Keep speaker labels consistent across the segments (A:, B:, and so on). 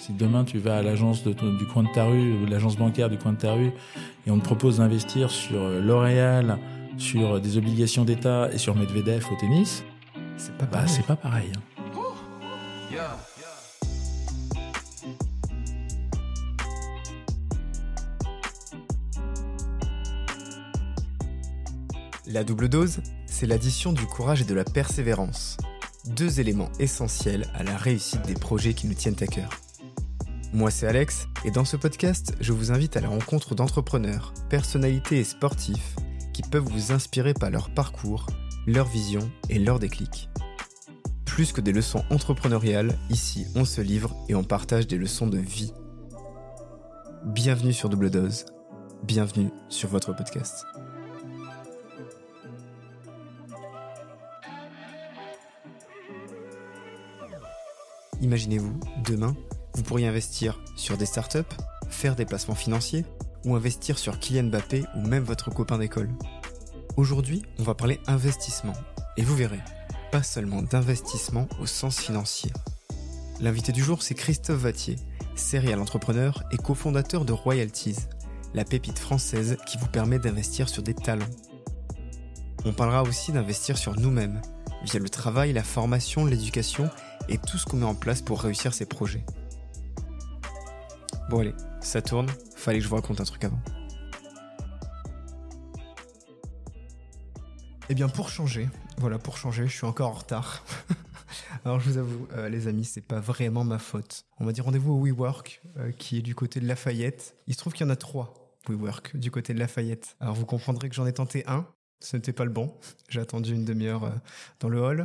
A: Si demain tu vas à l'agence du coin de ta rue, l'agence bancaire du coin de ta rue, et on te propose d'investir sur L'Oréal, sur des obligations d'État et sur Medvedev au tennis,
B: c'est pas
A: bah, pas pareil. hein.
B: La double dose, c'est l'addition du courage et de la persévérance. Deux éléments essentiels à la réussite des projets qui nous tiennent à cœur. Moi c'est Alex, et dans ce podcast, je vous invite à la rencontre d'entrepreneurs, personnalités et sportifs qui peuvent vous inspirer par leur parcours, leur vision et leur déclic. Plus que des leçons entrepreneuriales, ici on se livre et on partage des leçons de vie. Bienvenue sur Double Dose, bienvenue sur votre podcast. Imaginez-vous, demain, vous pourriez investir sur des startups, faire des placements financiers ou investir sur Kylian Mbappé ou même votre copain d'école. Aujourd'hui, on va parler investissement. Et vous verrez, pas seulement d'investissement au sens financier. L'invité du jour, c'est Christophe Vattier, serial entrepreneur et cofondateur de Royalties, la pépite française qui vous permet d'investir sur des talents. On parlera aussi d'investir sur nous-mêmes, via le travail, la formation, l'éducation et tout ce qu'on met en place pour réussir ses projets. Bon allez, ça tourne, fallait que je vous raconte un truc avant. Eh bien pour changer, voilà pour changer, je suis encore en retard. Alors je vous avoue, euh, les amis, c'est pas vraiment ma faute. On m'a dit rendez-vous au WeWork, euh, qui est du côté de Lafayette. Il se trouve qu'il y en a trois WeWork du côté de Lafayette. Alors vous comprendrez que j'en ai tenté un, ce n'était pas le bon. J'ai attendu une demi-heure euh, dans le hall.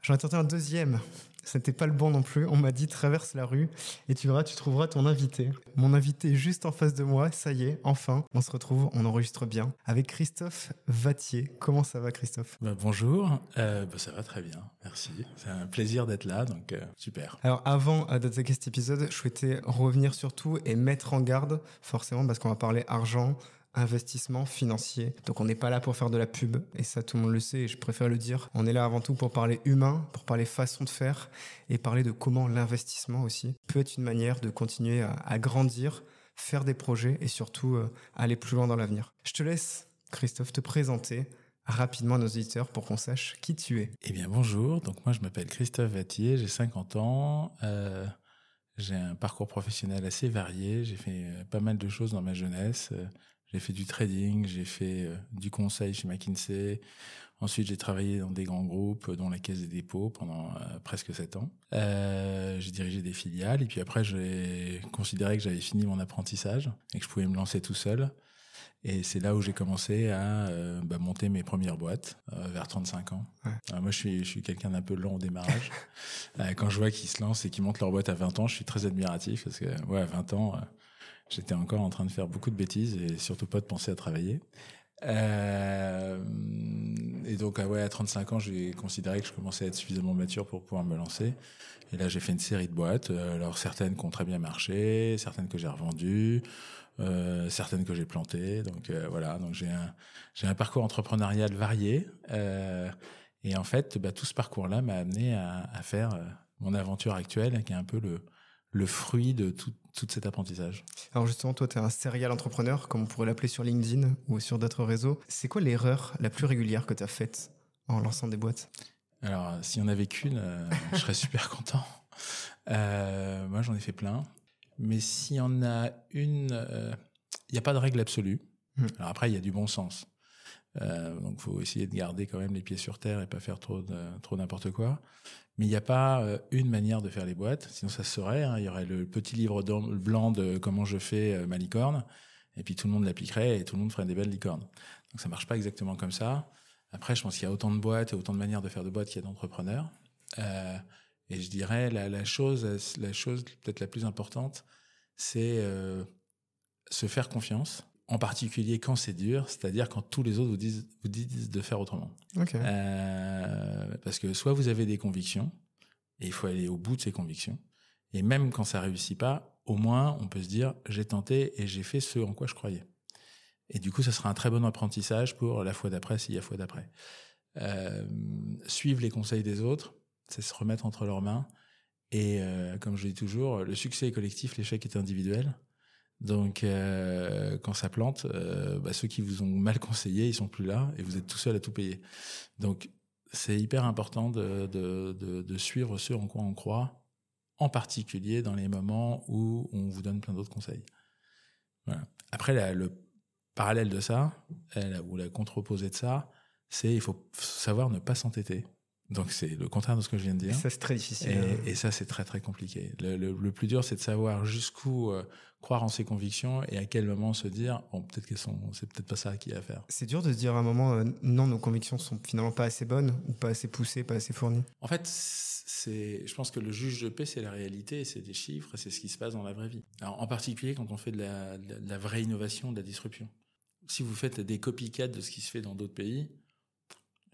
B: J'en ai tenté un deuxième. Ce n'était pas le bon non plus. On m'a dit traverse la rue et tu verras, tu trouveras ton invité. Mon invité est juste en face de moi. Ça y est, enfin, on se retrouve, on enregistre bien avec Christophe Vattier. Comment ça va, Christophe?
A: Bah, bonjour, euh, bah, ça va très bien, merci. C'est un plaisir d'être là, donc euh, super.
B: Alors avant euh, d'attaquer cet épisode, je souhaitais revenir sur tout et mettre en garde, forcément, parce qu'on va parler argent, investissement financier. Donc on n'est pas là pour faire de la pub, et ça tout le monde le sait, et je préfère le dire. On est là avant tout pour parler humain, pour parler façon de faire, et parler de comment l'investissement aussi peut être une manière de continuer à, grandir, faire des projets, et surtout euh, aller plus loin dans l'avenir. Je te laisse, Christophe, te présenter rapidement à nos auditeurs pour qu'on sache qui tu es.
A: Eh bien bonjour, donc moi je m'appelle Christophe Vattier, j'ai 50 ans. Euh, j'ai un parcours professionnel assez varié. J'ai fait euh, pas mal de choses dans ma jeunesse. Euh, j'ai fait du trading, j'ai fait euh, du conseil chez McKinsey. Ensuite, j'ai travaillé dans des grands groupes, dont la Caisse des dépôts, pendant euh, presque sept ans. Euh, j'ai dirigé des filiales. Et puis après, j'ai considéré que j'avais fini mon apprentissage et que je pouvais me lancer tout seul. Et c'est là où j'ai commencé à euh, bah, monter mes premières boîtes, euh, vers 35 ans.
B: Ouais.
A: Alors moi, je suis, je suis quelqu'un d'un peu lent au démarrage. Euh, quand je vois qu'ils se lancent et qu'ils montent leur boîte à 20 ans, je suis très admiratif parce que, ouais, à 20 ans, euh, j'étais encore en train de faire beaucoup de bêtises et surtout pas de penser à travailler. Euh, et donc, ah ouais, à 35 ans, j'ai considéré que je commençais à être suffisamment mature pour pouvoir me lancer. Et là, j'ai fait une série de boîtes. Euh, Alors, certaines qui ont très bien marché, certaines que j'ai revendues, euh, certaines que j'ai plantées. Donc, euh, voilà. Donc, j'ai un, j'ai un parcours entrepreneurial varié. Et en fait, bah, tout ce parcours-là m'a amené à, à faire mon aventure actuelle, qui est un peu le, le fruit de tout, tout cet apprentissage.
B: Alors justement, toi, tu es un serial entrepreneur, comme on pourrait l'appeler sur LinkedIn ou sur d'autres réseaux. C'est quoi l'erreur la plus régulière que tu as faite en lançant des boîtes?
A: Alors, s'il y en avait qu'une, euh, je serais super content. Euh, moi, j'en ai fait plein. Mais s'il y en a une, euh, il n'y a pas de règle absolue.
B: Hmm.
A: Alors après, il y a du bon sens. Euh, donc, faut essayer de garder quand même les pieds sur terre et pas faire trop trop n'importe quoi. Mais il n'y a pas euh, une manière de faire les boîtes. Sinon, ça se saurait. hein. Il y aurait le petit livre blanc de comment je fais euh, ma licorne. Et puis tout le monde l'appliquerait et tout le monde ferait des belles licornes. Donc ça marche pas exactement comme ça. Après, je pense qu'il y a autant de boîtes et autant de manières de faire de boîtes qu'il y a d'entrepreneurs. Euh, et je dirais la, chose, la chose peut-être la plus importante, c'est se faire confiance. En particulier quand c'est dur, c'est-à-dire quand tous les autres vous disent, vous disent de faire autrement. Euh, parce que soit vous avez des convictions, et il faut aller au bout de ces convictions, et même quand ça réussit pas, au moins on peut se dire j'ai tenté et j'ai fait ce en quoi je croyais. Et du coup, ça sera un très bon apprentissage pour la fois d'après s'il y a fois d'après. Euh, suivre les conseils des autres, c'est se remettre entre leurs mains Et comme je dis toujours, le succès est collectif, l'échec est individuel. Donc, quand ça plante, bah, ceux qui vous ont mal conseillé, ils sont plus là et vous êtes tout seul à tout payer. Donc, c'est hyper important de, suivre ce en quoi on croit, en particulier dans les moments où on vous donne plein d'autres conseils. Après, le parallèle de ça, ou la contre-opposée de ça, c'est il faut savoir ne pas s'entêter. Donc c'est le contraire de ce que je viens de dire. Et
B: ça c'est très difficile.
A: Et, ça c'est très très compliqué. Le, le, plus dur c'est de savoir jusqu'où euh, croire en ses convictions et à quel moment se dire bon peut-être qu'elles sont c'est peut-être pas ça qui a à faire.
B: C'est dur de se dire à un moment euh, non nos convictions sont finalement pas assez bonnes ou pas assez poussées pas assez fournies.
A: En fait c'est je pense que le juge de paix c'est la réalité c'est des chiffres c'est ce qui se passe dans la vraie vie. Alors, en particulier quand on fait de la, de la vraie innovation de la disruption. Si vous faites des copycats de ce qui se fait dans d'autres pays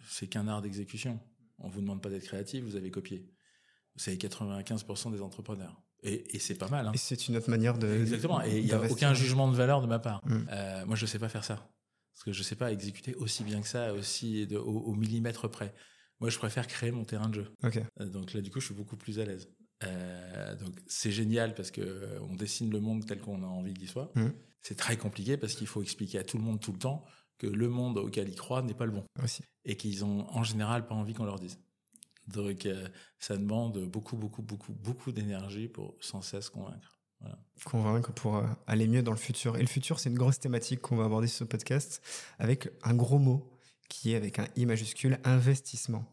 A: c'est qu'un art d'exécution. On vous demande pas d'être créatif, vous avez copié. Vous savez 95% des entrepreneurs. Et, c'est pas mal. Hein.
B: Et c'est une autre manière de.
A: Exactement. Et il n'y a aucun jugement de valeur de ma part. Mm. Euh, moi, je sais pas faire ça. Parce que je sais pas exécuter aussi bien que ça, aussi de, au, millimètre près. Moi, je préfère créer mon terrain de jeu. Euh, donc là, du coup, je suis beaucoup plus à l'aise. Euh, donc c'est génial parce que on dessine le monde tel qu'on a envie qu'il soit. Mm. C'est très compliqué parce qu'il faut expliquer à tout le monde tout le temps que le monde auquel ils croient n'est pas le bon.
B: Aussi.
A: Et qu'ils ont en général pas envie qu'on leur dise. Donc euh, ça demande beaucoup, beaucoup, beaucoup, beaucoup d'énergie pour sans cesse convaincre. Voilà.
B: Convaincre pour euh, aller mieux dans le futur. Et le futur, c'est une grosse thématique qu'on va aborder sur ce podcast avec un gros mot qui est avec un I majuscule, investissement.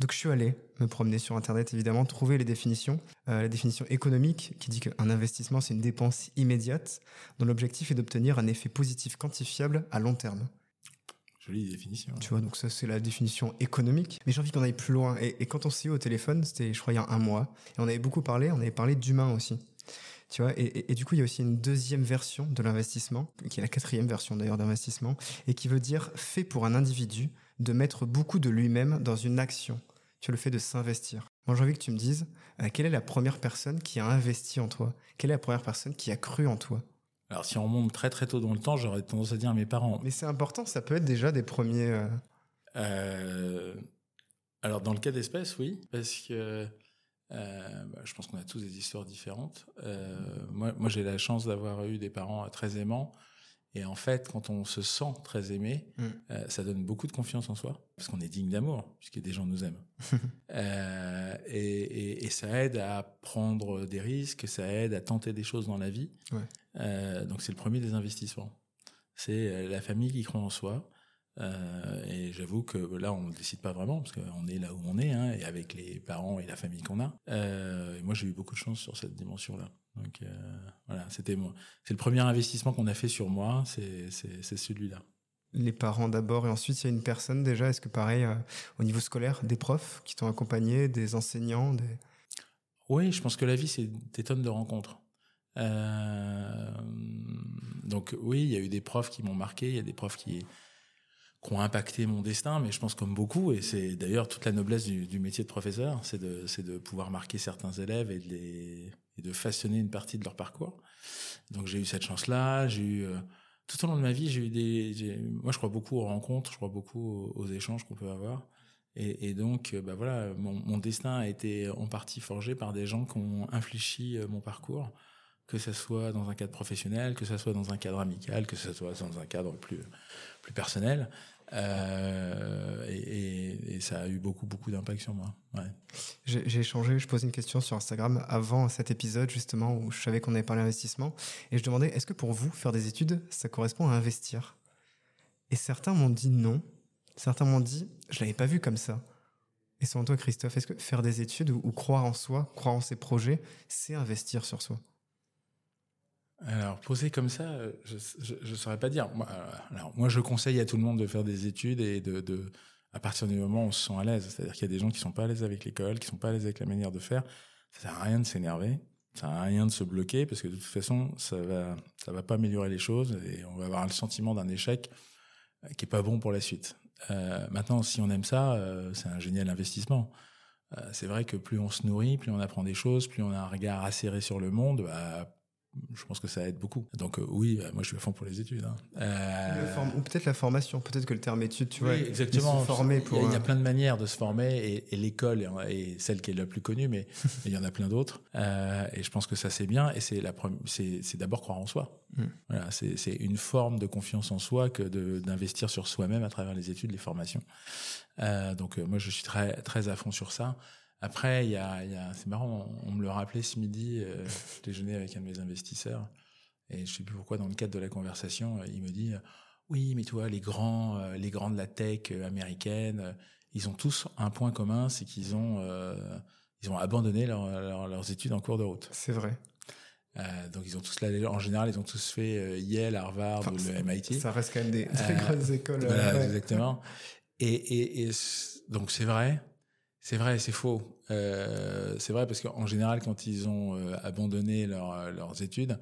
B: Donc je suis allé me promener sur Internet, évidemment, trouver les définitions. Euh, la définition économique qui dit qu'un investissement, c'est une dépense immédiate dont l'objectif est d'obtenir un effet positif quantifiable à long terme.
A: Jolie définition.
B: Tu vois, donc ça c'est la définition économique. Mais j'ai envie qu'on aille plus loin. Et, quand on s'est eu au téléphone, c'était je crois il y a un mois, et on avait beaucoup parlé, on avait parlé d'humain aussi. Tu vois, et, et, du coup, il y a aussi une deuxième version de l'investissement, qui est la quatrième version d'ailleurs d'investissement, et qui veut dire fait pour un individu de mettre beaucoup de lui-même dans une action, tu le fait de s'investir. Moi, j'ai envie que tu me dises, euh, quelle est la première personne qui a investi en toi? Quelle est la première personne qui a cru en toi?
A: Alors, si on monte très très tôt dans le temps, j'aurais tendance à dire mes parents.
B: Mais c'est important, ça peut être déjà des premiers... Euh,
A: euh, alors, dans le cas d'espèce, oui, parce que bah, je pense qu'on a tous des histoires différentes. moi, moi j'ai la chance d'avoir eu des parents très aimants et en fait, quand on se sent très aimé, mm. euh, ça donne beaucoup de confiance en soi, parce qu'on est digne d'amour, puisque des gens nous aiment. euh, et, et, et, ça aide à prendre des risques, ça aide à tenter des choses dans la vie. Ouais. Euh, donc c'est le premier des investissements. C'est la famille qui croit en soi. Euh, et j'avoue que là, on ne décide pas vraiment, parce qu'on est là où on est, hein, et avec les parents et la famille qu'on a. Euh, et moi, j'ai eu beaucoup de chance sur cette dimension-là. Donc euh, voilà, c'était moi. C'est le premier investissement qu'on a fait sur moi, c'est celui-là.
B: Les parents d'abord et ensuite il y a une personne déjà. Est-ce que pareil au niveau scolaire, des profs qui t'ont accompagné, des enseignants, des...
A: Oui, je pense que la vie c'est des tonnes de rencontres. Donc oui, il y a eu des profs qui m'ont marqué, il y a des profs qui, qui ont impacté mon destin, mais je pense comme beaucoup, et c'est d'ailleurs toute la noblesse du, métier de professeur, c'est de, pouvoir marquer certains élèves et de façonner une partie de leur parcours. Donc j'ai eu cette chance-là. J'ai eu euh, tout au long de ma vie, j'ai eu des. Moi, je crois beaucoup aux rencontres, je crois beaucoup aux, échanges qu'on peut avoir. Et, donc, euh, bah voilà, mon, destin a été en partie forgé par des gens qui ont infléchi euh, mon parcours, que ce soit dans un cadre professionnel, que ce soit dans un cadre amical, que ce soit dans un cadre plus personnel. Euh, et, ça a eu beaucoup, beaucoup d'impact sur moi.
B: J'ai échangé, je posais une question sur Instagram avant cet épisode, justement, où je savais qu'on avait parlé d'investissement. Et je demandais, est-ce que pour vous, faire des études, ça correspond à investir? Et certains m'ont dit non. Certains m'ont dit, je l'avais pas vu comme ça. Et selon toi, Christophe, est-ce que faire des études ou croire en soi, croire en ses projets, c'est investir sur soi?
A: Alors, posé comme ça, je ne saurais pas dire. Moi, euh, moi, je conseille à tout le monde de faire des études et de, à partir du moment où on se sent à l'aise. C'est-à-dire qu'il y a des gens qui sont pas à l'aise avec l'école, qui sont pas à l'aise avec la manière de faire. Ça sert à rien de s'énerver. Ça sert à rien de se bloquer parce que de toute façon, ça va, ça va pas améliorer les choses et on va avoir le sentiment d'un échec euh, qui est pas bon pour la suite. Euh, maintenant, si on aime ça, euh, c'est un génial investissement. Euh, c'est vrai que plus on se nourrit, plus on apprend des choses, plus on a un regard acéré sur le monde, bah, je pense que ça aide beaucoup. Donc euh, oui, bah, moi je suis à fond pour les études. Hein.
B: Euh, ou peut-être la formation, peut-être que le terme études, tu vois,
A: exactement.
B: Se former
A: pour. Il y, a, plein de manières de se former et, l'école est, celle qui est la plus connue, mais il y en a plein d'autres. Euh, et je pense que ça c'est bien et c'est la c'est d'abord croire en soi. Hmm. Voilà, c'est une forme de confiance en soi que d'investir sur soi-même à travers les études, les formations. donc moi je suis très très à fond sur ça. Après, il y a, y a c'est marrant, on, me le rappelait ce midi, euh, je déjeunais avec un de mes investisseurs, et je sais plus pourquoi, dans le cadre de la conversation, euh, il me dit, euh, oui, mais toi, les grands, euh, les grands de la tech américaine, ils ont tous un point commun, c'est qu'ils ont, ils ont abandonné leurs études en cours de route.
B: C'est vrai.
A: donc ils ont tous la, en général ils ont tous fait Yale, Harvard ou le MIT.
B: Ça reste quand même des très grandes écoles.
A: Voilà, exactement. Et, et, et donc c'est vrai, c'est vrai, c'est faux. Euh, c'est vrai parce qu'en général, quand ils ont euh, abandonné euh, leurs études,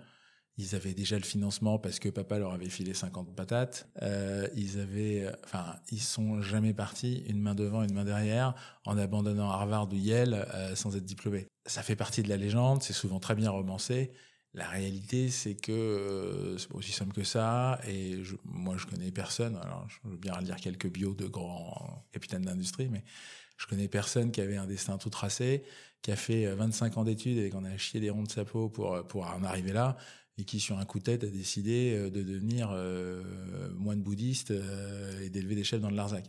A: ils avaient déjà le financement parce que papa leur avait filé 50 patates. Euh, ils avaient, enfin, ils sont jamais partis une main devant, une main derrière, en abandonnant Harvard ou Yale sans être diplômés. Ça fait partie de la légende. C'est souvent très bien romancé. La réalité, c'est que c'est pas aussi simple que ça. Et je, moi, je connais personne. Alors, je veux bien lire quelques bios de grands capitaines d'industrie, mais je connais personne qui avait un destin tout tracé, qui a fait 25 euh, ans d'études et qu'on a chié des ronds de sa peau pour, euh, pour en arriver là, et qui, sur un coup de tête, a décidé euh, de devenir moine bouddhiste et d'élever des chefs dans le Larzac.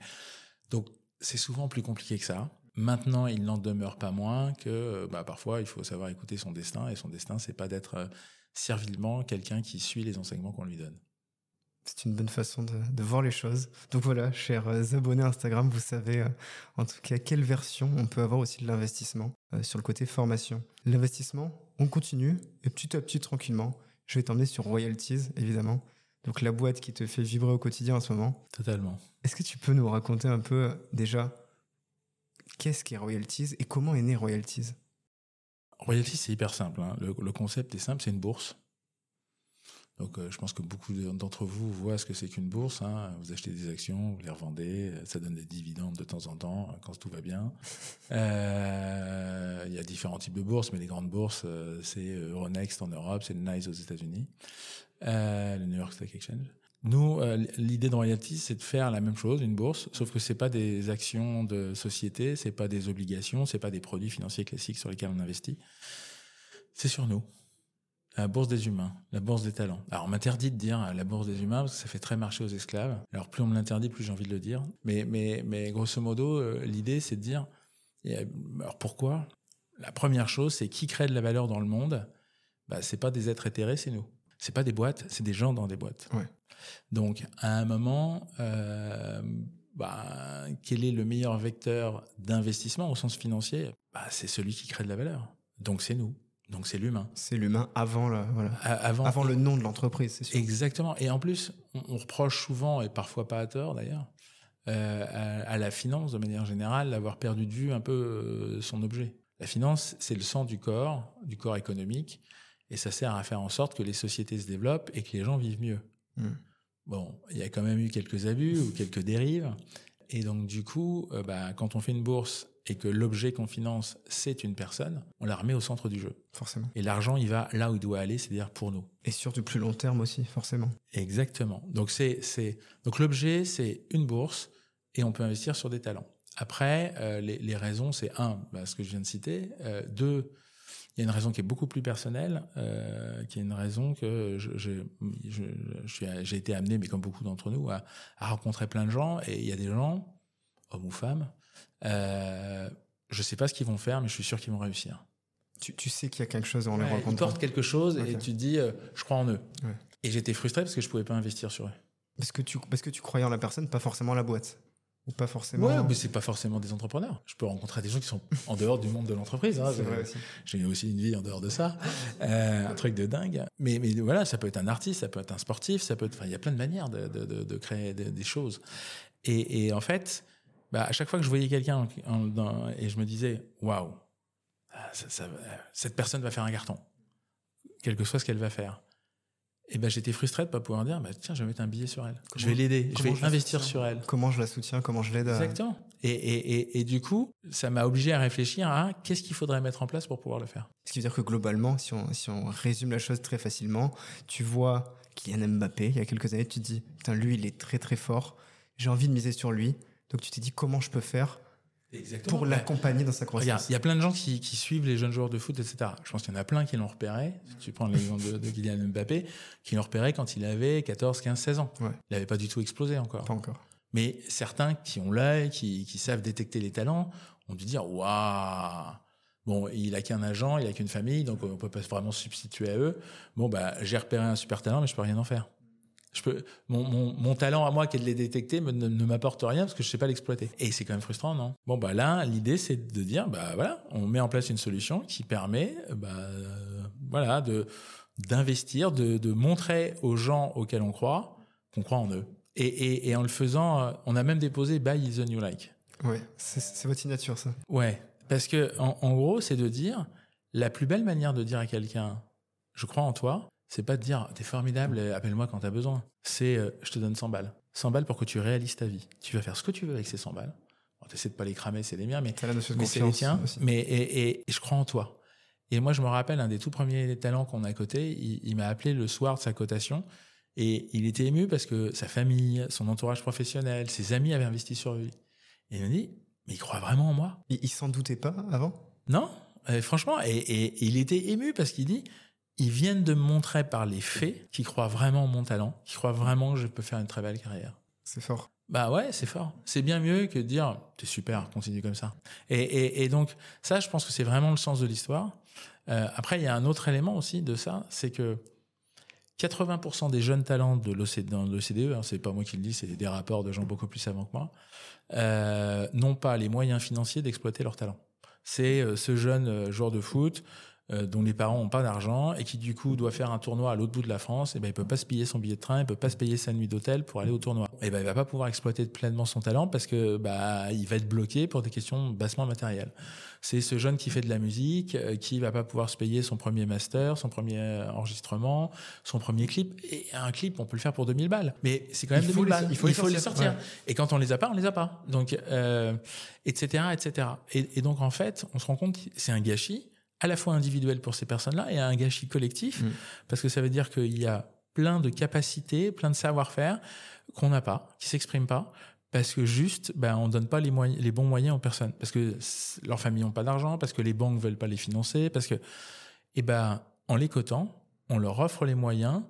A: Donc, c'est souvent plus compliqué que ça. Maintenant, il n'en demeure pas moins que bah, parfois, il faut savoir écouter son destin, et son destin, c'est pas d'être servilement quelqu'un qui suit les enseignements qu'on lui donne.
B: C'est une bonne façon de, voir les choses. Donc voilà, chers euh, abonnés Instagram, vous savez euh, en tout cas quelle version on peut avoir aussi de l'investissement euh, sur le côté formation. L'investissement, on continue et petit à petit, tranquillement, je vais t'emmener sur Royalties, évidemment. Donc la boîte qui te fait vibrer au quotidien en ce moment.
A: Totalement.
B: Est-ce que tu peux nous raconter un peu déjà qu'est-ce qu'est Royalties et comment est né Royalties?
A: Royalties, c'est hyper simple. Hein. le concept est simple, c'est une bourse donc, euh, je pense que beaucoup d'entre vous voient ce que c'est qu'une bourse. Hein. Vous achetez des actions, vous les revendez, ça donne des dividendes de temps en temps euh, quand tout va bien. Euh, il y a différents types de bourses, mais les grandes bourses, c'est Euronext en Europe, c'est le NYSE aux États-Unis, le New York Stock Exchange. Nous, l'idée de Royalty, c'est de faire la même chose, une bourse, sauf que c'est pas des actions de société, c'est pas des obligations, c'est pas des produits financiers classiques sur lesquels on investit. C'est sur nous la bourse des humains, la bourse des talents. Alors on m'interdit de dire la bourse des humains parce que ça fait très marcher aux esclaves. Alors plus on me l'interdit, plus j'ai envie de le dire. Mais, mais, mais grosso modo, euh, l'idée c'est de dire, alors pourquoi? La première chose, c'est qui crée de la valeur dans le monde? Bah, C'est pas des êtres éthérés, c'est nous. C'est pas des boîtes, c'est des gens dans des boîtes. Donc à un moment, euh, bah, quel est le meilleur vecteur d'investissement au sens financier? Bah, C'est celui qui crée de la valeur. Donc c'est nous. Donc c'est l'humain.
B: C'est l'humain avant le, voilà. avant, avant le nom de l'entreprise, c'est sûr.
A: Exactement. Et en plus, on, reproche souvent, et parfois pas à tort d'ailleurs, euh, à, la finance de manière générale d'avoir perdu de vue un peu euh, son objet. La finance, c'est le sang du corps, du corps économique, et ça sert à faire en sorte que les sociétés se développent et que les gens vivent mieux. Hmm. Bon, il y a quand même eu quelques abus ou quelques dérives, et donc du coup, euh, bah, quand on fait une bourse et que l'objet qu'on finance, c'est une personne, on la remet au centre du jeu.
B: Forcément.
A: Et l'argent, il va là où il doit aller, c'est-à-dire pour nous.
B: Et sur du plus long terme aussi, forcément.
A: Exactement. Donc c'est c'est donc l'objet, c'est une bourse et on peut investir sur des talents. Après, euh, les, les, raisons, c'est un, bah, ce que je viens de citer. Euh, deux, il y a une raison qui est beaucoup plus personnelle, euh, qui est une raison que je, je, je, j'ai été amené, mais comme beaucoup d'entre nous, à, à rencontrer plein de gens. Et il y a des gens, hommes ou femmes, euh, je sais pas ce qu'ils vont faire, mais je suis sûr qu'ils vont réussir.
B: Tu, tu sais qu'il y a quelque chose en les rencontrant.
A: Ils portent quelque chose et tu te dis, euh, je crois en eux. Et j'étais frustré parce que je pouvais pas investir sur eux.
B: Parce que tu, parce que tu croyais en la personne, pas forcément la boîte. Ou pas forcément.
A: Ouais, mais c'est pas forcément des entrepreneurs. Je peux rencontrer des gens qui sont en dehors du monde de l'entreprise. Hein. J'ai aussi une vie en dehors de ça, euh, un truc de dingue. Mais, mais voilà, ça peut être un artiste, ça peut être un sportif, ça peut être. Enfin, il y a plein de manières de, de, de, créer des choses. Et, et en fait, bah, à chaque fois que je voyais quelqu'un et je me disais, waouh, ah, cette personne va faire un carton, quel que soit ce qu'elle va faire. Et ben j'étais frustré de pas pouvoir dire, bah, tiens, je vais mettre un billet sur elle. je vais l'aider, je vais investir sur elle.
B: Comment je la soutiens, comment je l'aide.
A: Exactement. Et, et, et, et du coup, ça m'a obligé à réfléchir à qu'est-ce qu'il faudrait mettre en place pour pouvoir le faire.
B: Ce qui veut dire que globalement, si on, si on résume la chose très facilement, tu vois Kylian Mbappé, il y a quelques années, tu te dis, putain, lui, il est très très fort, j'ai envie de miser sur lui. Donc tu t'es dit, comment je peux faire
A: Exactement.
B: pour l'accompagner dans sa croissance
A: Il y a plein de gens qui, qui, suivent les jeunes joueurs de foot, etc. Je pense qu'il y en a plein qui l'ont repéré. Si tu prends l'exemple de, de, Kylian Mbappé, qui l'ont repéré quand il avait 14, 15, 16 ans.
B: Ouais.
A: Il n'avait pas du tout explosé encore.
B: Pas encore.
A: Mais certains qui ont l'œil, qui, qui, savent détecter les talents, ont dû dire waouh. Bon, il a qu'un agent, il a qu'une famille, donc on peut pas vraiment se substituer à eux. Bon, bah, j'ai repéré un super talent, mais je peux rien en faire. Je peux, mon, mon, mon talent à moi qui est de les détecter me, ne, ne m'apporte rien parce que je sais pas l'exploiter. Et c'est quand même frustrant, non? Bon, bah là, l'idée c'est de dire, bah voilà, on met en place une solution qui permet, bah euh, voilà, de d'investir, de, de montrer aux gens auxquels on croit qu'on croit en eux. Et, et, et, en le faisant, on a même déposé Buy the New Like.
B: Ouais, c'est votre signature, ça.
A: Ouais, parce que en, en gros, c'est de dire la plus belle manière de dire à quelqu'un je crois en toi, c'est pas de dire t'es formidable, appelle-moi quand t'as besoin. C'est euh, je te donne 100 balles. 100 balles pour que tu réalises ta vie. Tu vas faire ce que tu veux avec ces 100 balles. Bon, t'essaies de pas les cramer, c'est les miens, mais, mais c'est les tiens. Aussi. Mais et, et, et, je crois en toi. Et moi, je me rappelle un des tout premiers talents qu'on a à côté. Il, il m'a appelé le soir de sa cotation et il était ému parce que sa famille, son entourage professionnel, ses amis avaient investi sur lui. Et il m'a dit mais il croit vraiment en moi?
B: Il, il s'en doutait pas avant?
A: Non, euh, franchement. Et, et, il était ému parce qu'il dit ils viennent de me montrer par les faits qu'ils croient vraiment en mon talent, qu'ils croient vraiment que je peux faire une très belle carrière.
B: C'est fort.
A: Bah ouais, c'est fort. C'est bien mieux que de dire t'es super, continue comme ça. Et, et, et, donc ça, je pense que c'est vraiment le sens de l'histoire. Euh, après, il y a un autre élément aussi de ça, c'est que 80% des jeunes talents de l'OCDE, hein, c'est pas moi qui le dis, c'est des rapports de gens beaucoup plus savants que moi, euh, n'ont pas les moyens financiers d'exploiter leur talent. C'est euh, ce jeune joueur de foot dont les parents n'ont pas d'argent et qui du coup doit faire un tournoi à l'autre bout de la France, et ben il peut pas se payer son billet de train, il peut pas se payer sa nuit d'hôtel pour aller au tournoi. Et ben il va pas pouvoir exploiter pleinement son talent parce que bah il va être bloqué pour des questions bassement matérielles. C'est ce jeune qui fait de la musique, euh, qui va pas pouvoir se payer son premier master, son premier enregistrement, son premier clip. Et un clip, on peut le faire pour 2000 balles, mais c'est quand même
B: il
A: 2000 balles.
B: Il faut,
A: il faut
B: les
A: sortir. Ouais. Et quand on les a pas, on les a pas. Donc, euh, etc., etc. Et, et donc en fait, on se rend compte que c'est un gâchis à la fois individuel pour ces personnes-là et un gâchis collectif, mmh. parce que ça veut dire qu'il y a plein de capacités, plein de savoir-faire qu'on n'a pas, qui s'expriment pas, parce que juste, ben, on donne pas les moyens, les bons moyens aux personnes, parce que leurs familles n'ont pas d'argent, parce que les banques veulent pas les financer, parce que, et ben, en les cotant, on leur offre les moyens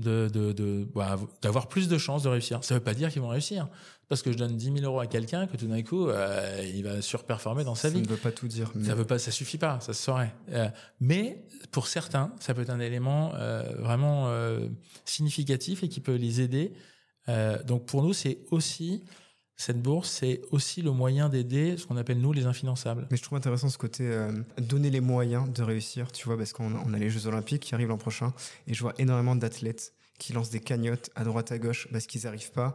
A: de, de, de bah, d'avoir plus de chances de réussir. Ça veut pas dire qu'ils vont réussir. Parce que je donne 10 000 euros à quelqu'un que tout d'un coup, euh, il va surperformer dans sa
B: ça
A: vie.
B: Ça ne veut pas tout dire.
A: Mais... Ça veut pas, ça suffit pas, ça se saurait. Euh, mais pour certains, ça peut être un élément euh, vraiment significatif et qui peut les aider. Donc pour nous, c'est aussi cette bourse, c'est aussi le moyen d'aider ce qu'on appelle nous les infinançables.
B: Mais je trouve intéressant ce côté euh, donner les moyens de réussir, tu vois, parce qu'on on a les Jeux Olympiques qui arrivent l'an prochain, et je vois énormément d'athlètes qui lancent des cagnottes à droite à gauche parce qu'ils n'arrivent pas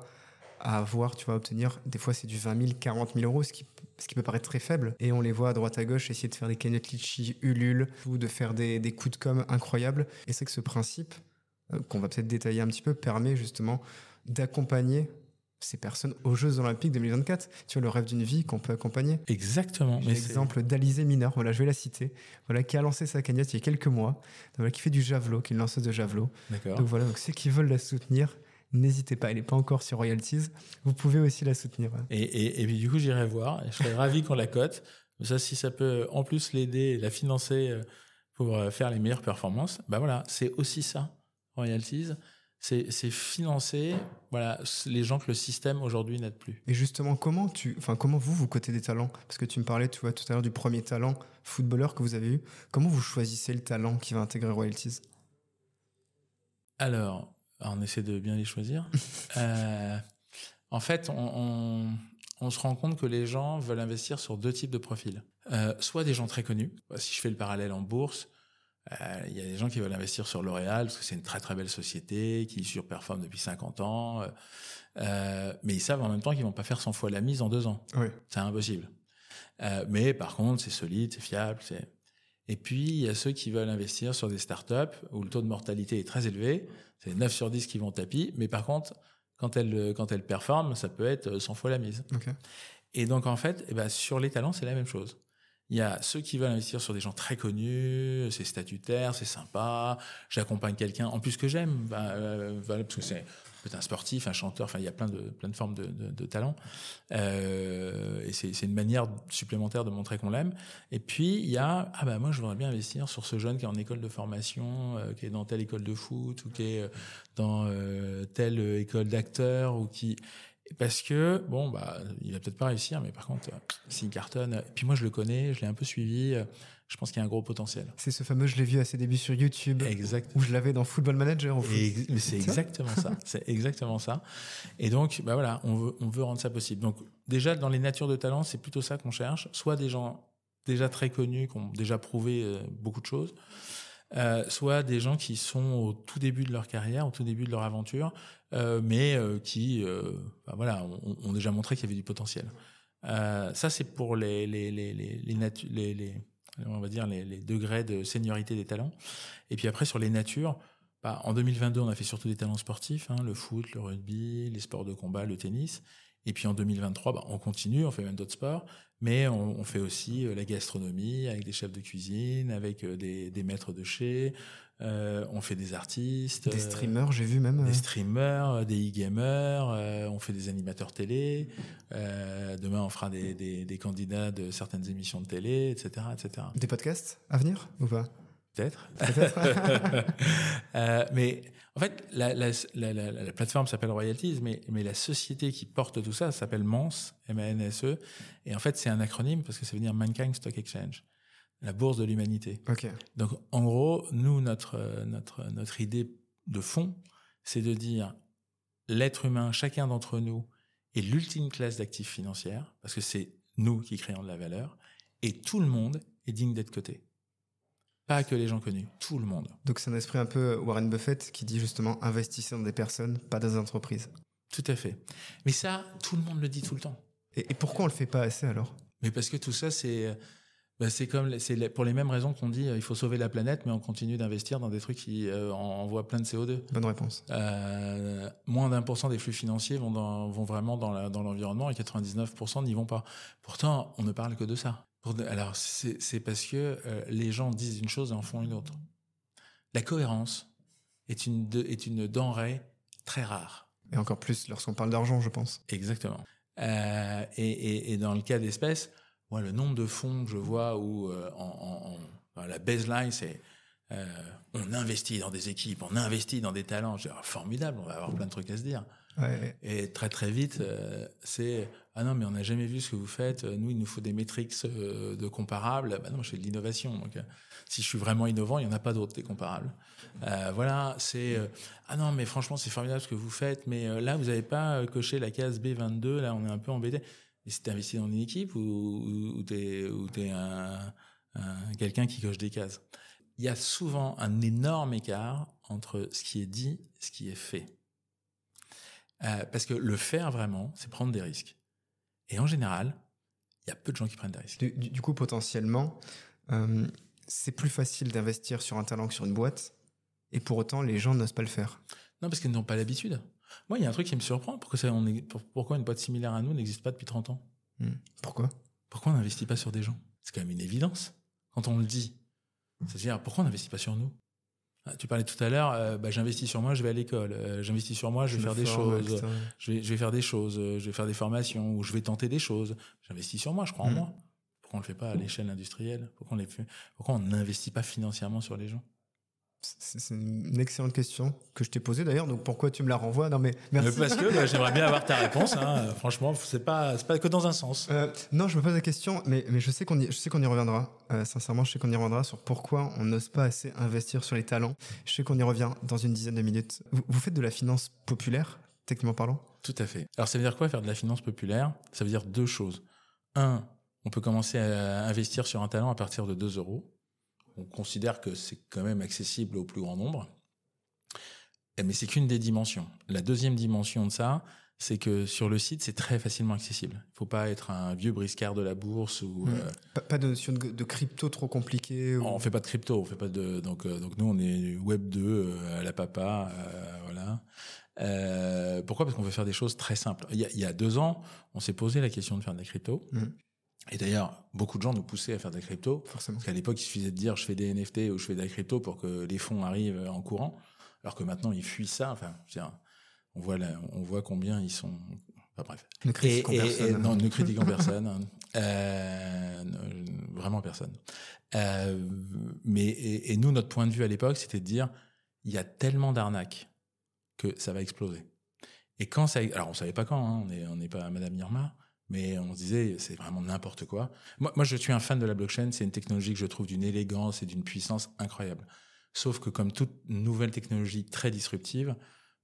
B: à avoir, tu vois, obtenir, des fois c'est du 20 000, 40 000 euros, ce qui, ce qui peut paraître très faible, et on les voit à droite à gauche essayer de faire des cagnottes litchi, ulule, ou de faire des, des coups de com incroyables, et c'est que ce principe, euh, qu'on va peut-être détailler un petit peu, permet justement d'accompagner ces personnes aux Jeux Olympiques 2024. Tu vois, le rêve d'une vie qu'on peut accompagner.
A: Exactement.
B: L'exemple d'Alizé Mineur, voilà, je vais la citer, voilà, qui a lancé sa cagnotte il y a quelques mois, voilà, qui fait du javelot, qui est une lanceuse de javelot.
A: D'accord.
B: Donc voilà, donc ceux qui veulent la soutenir, n'hésitez pas, elle n'est pas encore sur Royalties, vous pouvez aussi la soutenir.
A: Et, et, et, puis du coup, j'irai voir, je serais ravi qu'on la cote. Ça, si ça peut en plus l'aider et la financer pour faire les meilleures performances, bah voilà, c'est aussi ça, Royalties c'est financer voilà les gens que le système aujourd'hui n'aide plus.
B: Et justement, comment tu, enfin comment vous vous cotez des talents? Parce que tu me parlais, tu vois, tout à l'heure du premier talent footballeur que vous avez eu. Comment vous choisissez le talent qui va intégrer royalties?
A: Alors, on essaie de bien les choisir. euh, en fait, on, on, on, se rend compte que les gens veulent investir sur deux types de profils. Euh, soit des gens très connus. Si je fais le parallèle en bourse, il euh, y a des gens qui veulent investir sur L'Oréal parce que c'est une très très belle société qui surperforme depuis 50 ans, euh, mais ils savent en même temps qu'ils vont pas faire 100 fois la mise en deux ans.
B: Oui.
A: C'est impossible. Euh, mais par contre, c'est solide, c'est fiable. C'est... Et puis, il y a ceux qui veulent investir sur des startups où le taux de mortalité est très élevé. C'est 9 sur 10 qui vont tapis. Mais par contre, quand elles, quand elles performent, ça peut être 100 fois la mise.
B: Okay.
A: Et donc, en fait, eh ben, sur les talents, c'est la même chose. Il y a ceux qui veulent investir sur des gens très connus, c'est statutaire, c'est sympa, j'accompagne quelqu'un, en plus que j'aime, euh, parce que c'est peut-être un sportif, un chanteur, il y a plein de, plein de formes de, de. Euh, et c'est une manière supplémentaire de montrer qu'on l'aime. Et puis il y a, ah bah moi je voudrais bien investir sur ce jeune qui est en école de formation, euh, qui est dans telle école de foot, ou qui est dans telle école d'acteur, ou qui parce que bon bah il va peut-être pas réussir mais par contre s'il cartonne et puis moi je le connais je l'ai un peu suivi je pense qu'il y a un gros potentiel.
B: C'est ce fameux je l'ai vu à ses débuts sur YouTube
A: exact.
B: où je l'avais dans Football Manager
A: c'est exactement ça. C'est exactement ça. Et donc bah voilà on veut on veut rendre ça possible. Donc déjà dans les natures de talent c'est plutôt ça qu'on cherche. Soit des gens déjà très connus qui ont déjà prouvé euh, beaucoup de choses euh, soit des gens qui sont au tout début de leur carrière, au tout début de leur aventure, euh, mais euh, qui, bah voilà, ont, déjà montré qu'il y avait du potentiel. Ça, c'est pour les les les les, on va dire les, les, degrés de seniorité des talents. Et puis après sur les natures, bah, en 2022, on a fait surtout des talents sportifs, hein, le foot, le rugby, les sports de combat, le tennis. Et puis en 2023, bah, on continue, on fait même d'autres sports, mais on, on, fait aussi la gastronomie avec des chefs de cuisine, avec des, des maîtres de chez, euh, on fait des artistes,
B: des streamers, j'ai vu même
A: des streamers, des e-gamers. Euh, on fait des animateurs télé. Euh, demain, on fera des, des, des, candidats de certaines émissions de télé, etc., etc.
B: Des podcasts à venir ou pas?
A: Peut-être. Peut euh, mais en fait, la, la, la, la plateforme s'appelle Royalties, mais, mais la société qui porte tout ça s'appelle MANSE, M-A-N-S-E. Et en fait, c'est un acronyme parce que ça veut dire Mankind Stock Exchange la bourse de l'humanité.
B: Okay.
A: Donc, en gros, nous, notre, notre, notre idée de fond, c'est de dire l'être humain, chacun d'entre nous, est l'ultime classe d'actifs financiers, parce que c'est nous qui créons de la valeur, et tout le monde est digne d'être coté. Pas que les gens connus, tout le monde.
B: Donc c'est un esprit un peu Warren Buffett qui dit justement investissez dans des personnes, pas dans des entreprises.
A: Tout à fait. Mais ça, tout le monde le dit tout le temps.
B: Et, et pourquoi on le fait pas assez alors?
A: Mais parce que tout ça, c'est ben c'est comme c'est pour les mêmes raisons qu'on dit il faut sauver la planète, mais on continue d'investir dans des trucs qui euh, envoient plein de CO2.
B: Bonne réponse.
A: Euh, moins d'un pour cent des flux financiers vont, dans, vont vraiment dans, dans l'environnement et 99% n'y vont pas. Pourtant, on ne parle que de ça. Alors c'est parce que euh, les gens disent une chose et en font une autre. La cohérence est une de, est une denrée très rare.
B: Et encore plus lorsqu'on parle d'argent, je pense.
A: Exactement. Euh, et, et, et dans le cas d'espèces moi, le nombre de fonds que je vois où euh, en, en, en, la baseline, c'est on investit dans des équipes, on investit dans des talents. Je dis, oh, formidable, on va avoir plein de trucs à se dire. Et très très vite, euh, c'est ah non mais on n'a jamais vu ce que vous faites. Nous, il nous faut des métriques euh, de comparables. Bah non, je fais de l'innovation. Donc, euh, si je suis vraiment innovant, il y en a pas d'autres des comparables. Voilà, c'est ah non mais franchement c'est formidable ce que vous faites. Mais là, vous n'avez pas coché la case B22. Là, on est un peu embêté. Et si investi dans une équipe ou, ou, ou tu es, un, un, quelqu'un qui coche des cases? Il y a souvent un énorme écart entre ce qui est dit et ce qui est fait. Euh, parce que le faire vraiment, c'est prendre des risques. Et en général, il y a peu de gens qui prennent des risques.
B: Du, du coup, potentiellement, euh, c'est plus facile d'investir sur un talent que sur une boîte. Et pour autant, les gens n'osent pas le faire.
A: Non, parce qu'ils n'ont pas l'habitude. Moi, il y a un truc qui me surprend. Pourquoi, ça, on est, pourquoi une boîte similaire à nous n'existe pas depuis 30 ans?
B: Mmh. Pourquoi?
A: Pourquoi on n'investit pas sur des gens? C'est quand même une évidence. Quand on le dit, c'est-à-dire pourquoi on n'investit pas sur nous? Tu parlais tout à l'heure, euh, bah, j'investis sur moi, je vais à l'école. Euh, j'investis sur moi, je vais faire des choses. Je vais, je vais faire des choses. Euh, je vais faire des formations ou je vais tenter des choses. J'investis sur moi, je crois mmh. en moi. Pourquoi on le fait pas à l'échelle industrielle? Pourquoi on les fait Pourquoi on n'investit pas financièrement sur les gens?
B: C'est une excellente question que je t'ai posée d'ailleurs. Donc pourquoi tu me la renvoies? Non mais merci.
A: Parce que bah, j'aimerais bien avoir ta réponse. Hein. Franchement, c'est pas pas que dans un sens.
B: Euh, non, je me pose la question, mais mais je sais qu'on y, je sais qu'on y reviendra. Euh, sincèrement, je sais qu'on y reviendra sur pourquoi on n'ose pas assez investir sur les talents. Je sais qu'on y revient dans une dizaine de minutes. Vous, vous faites de la finance populaire, techniquement parlant?
A: Tout à fait. Alors ça veut dire quoi faire de la finance populaire? Ça veut dire deux choses. Un, on peut commencer à investir sur un talent à partir de 2 euros on considère que c'est quand même accessible au plus grand nombre. Mais c'est qu'une des dimensions. La deuxième dimension de ça, c'est que sur le site, c'est très facilement accessible. Il faut pas être un vieux briscard de la bourse ou
B: mmh. euh... pas, pas, de notion de, de, crypto trop compliquée. Ou...
A: On fait pas de crypto, on fait pas de donc euh, donc nous on est web 2 euh, à la papa, voilà. Pourquoi? Parce qu'on veut faire des choses très simples. Il y a, il y a deux ans, on s'est posé la question de faire de la crypto.
B: Mhm.
A: Et d'ailleurs, beaucoup de gens nous poussaient à faire de la crypto.
B: Forcément.
A: Parce qu'à l'époque, il suffisait de dire je fais des NFT ou je fais de la crypto pour que les fonds arrivent en courant. Alors que maintenant, ils fuient ça. Enfin, je veux dire, on voit, la- on voit combien ils sont. Enfin, bref.
B: Ne critiquons
A: et-
B: personne.
A: et- non, ne critiquons personne. Euh, ne- vraiment personne. Euh, mais et, nous, notre point de vue à l'époque, c'était de dire il y a tellement d'arnaques que ça va exploser. Et quand ça, alors on savait pas quand, hein, on n'est on n'est pas Madame Irma, mais on se disait c'est vraiment n'importe quoi. Moi, je suis un fan de la blockchain. C'est une technologie que je trouve d'une élégance et d'une puissance incroyable. Sauf que comme toute nouvelle technologie très disruptive,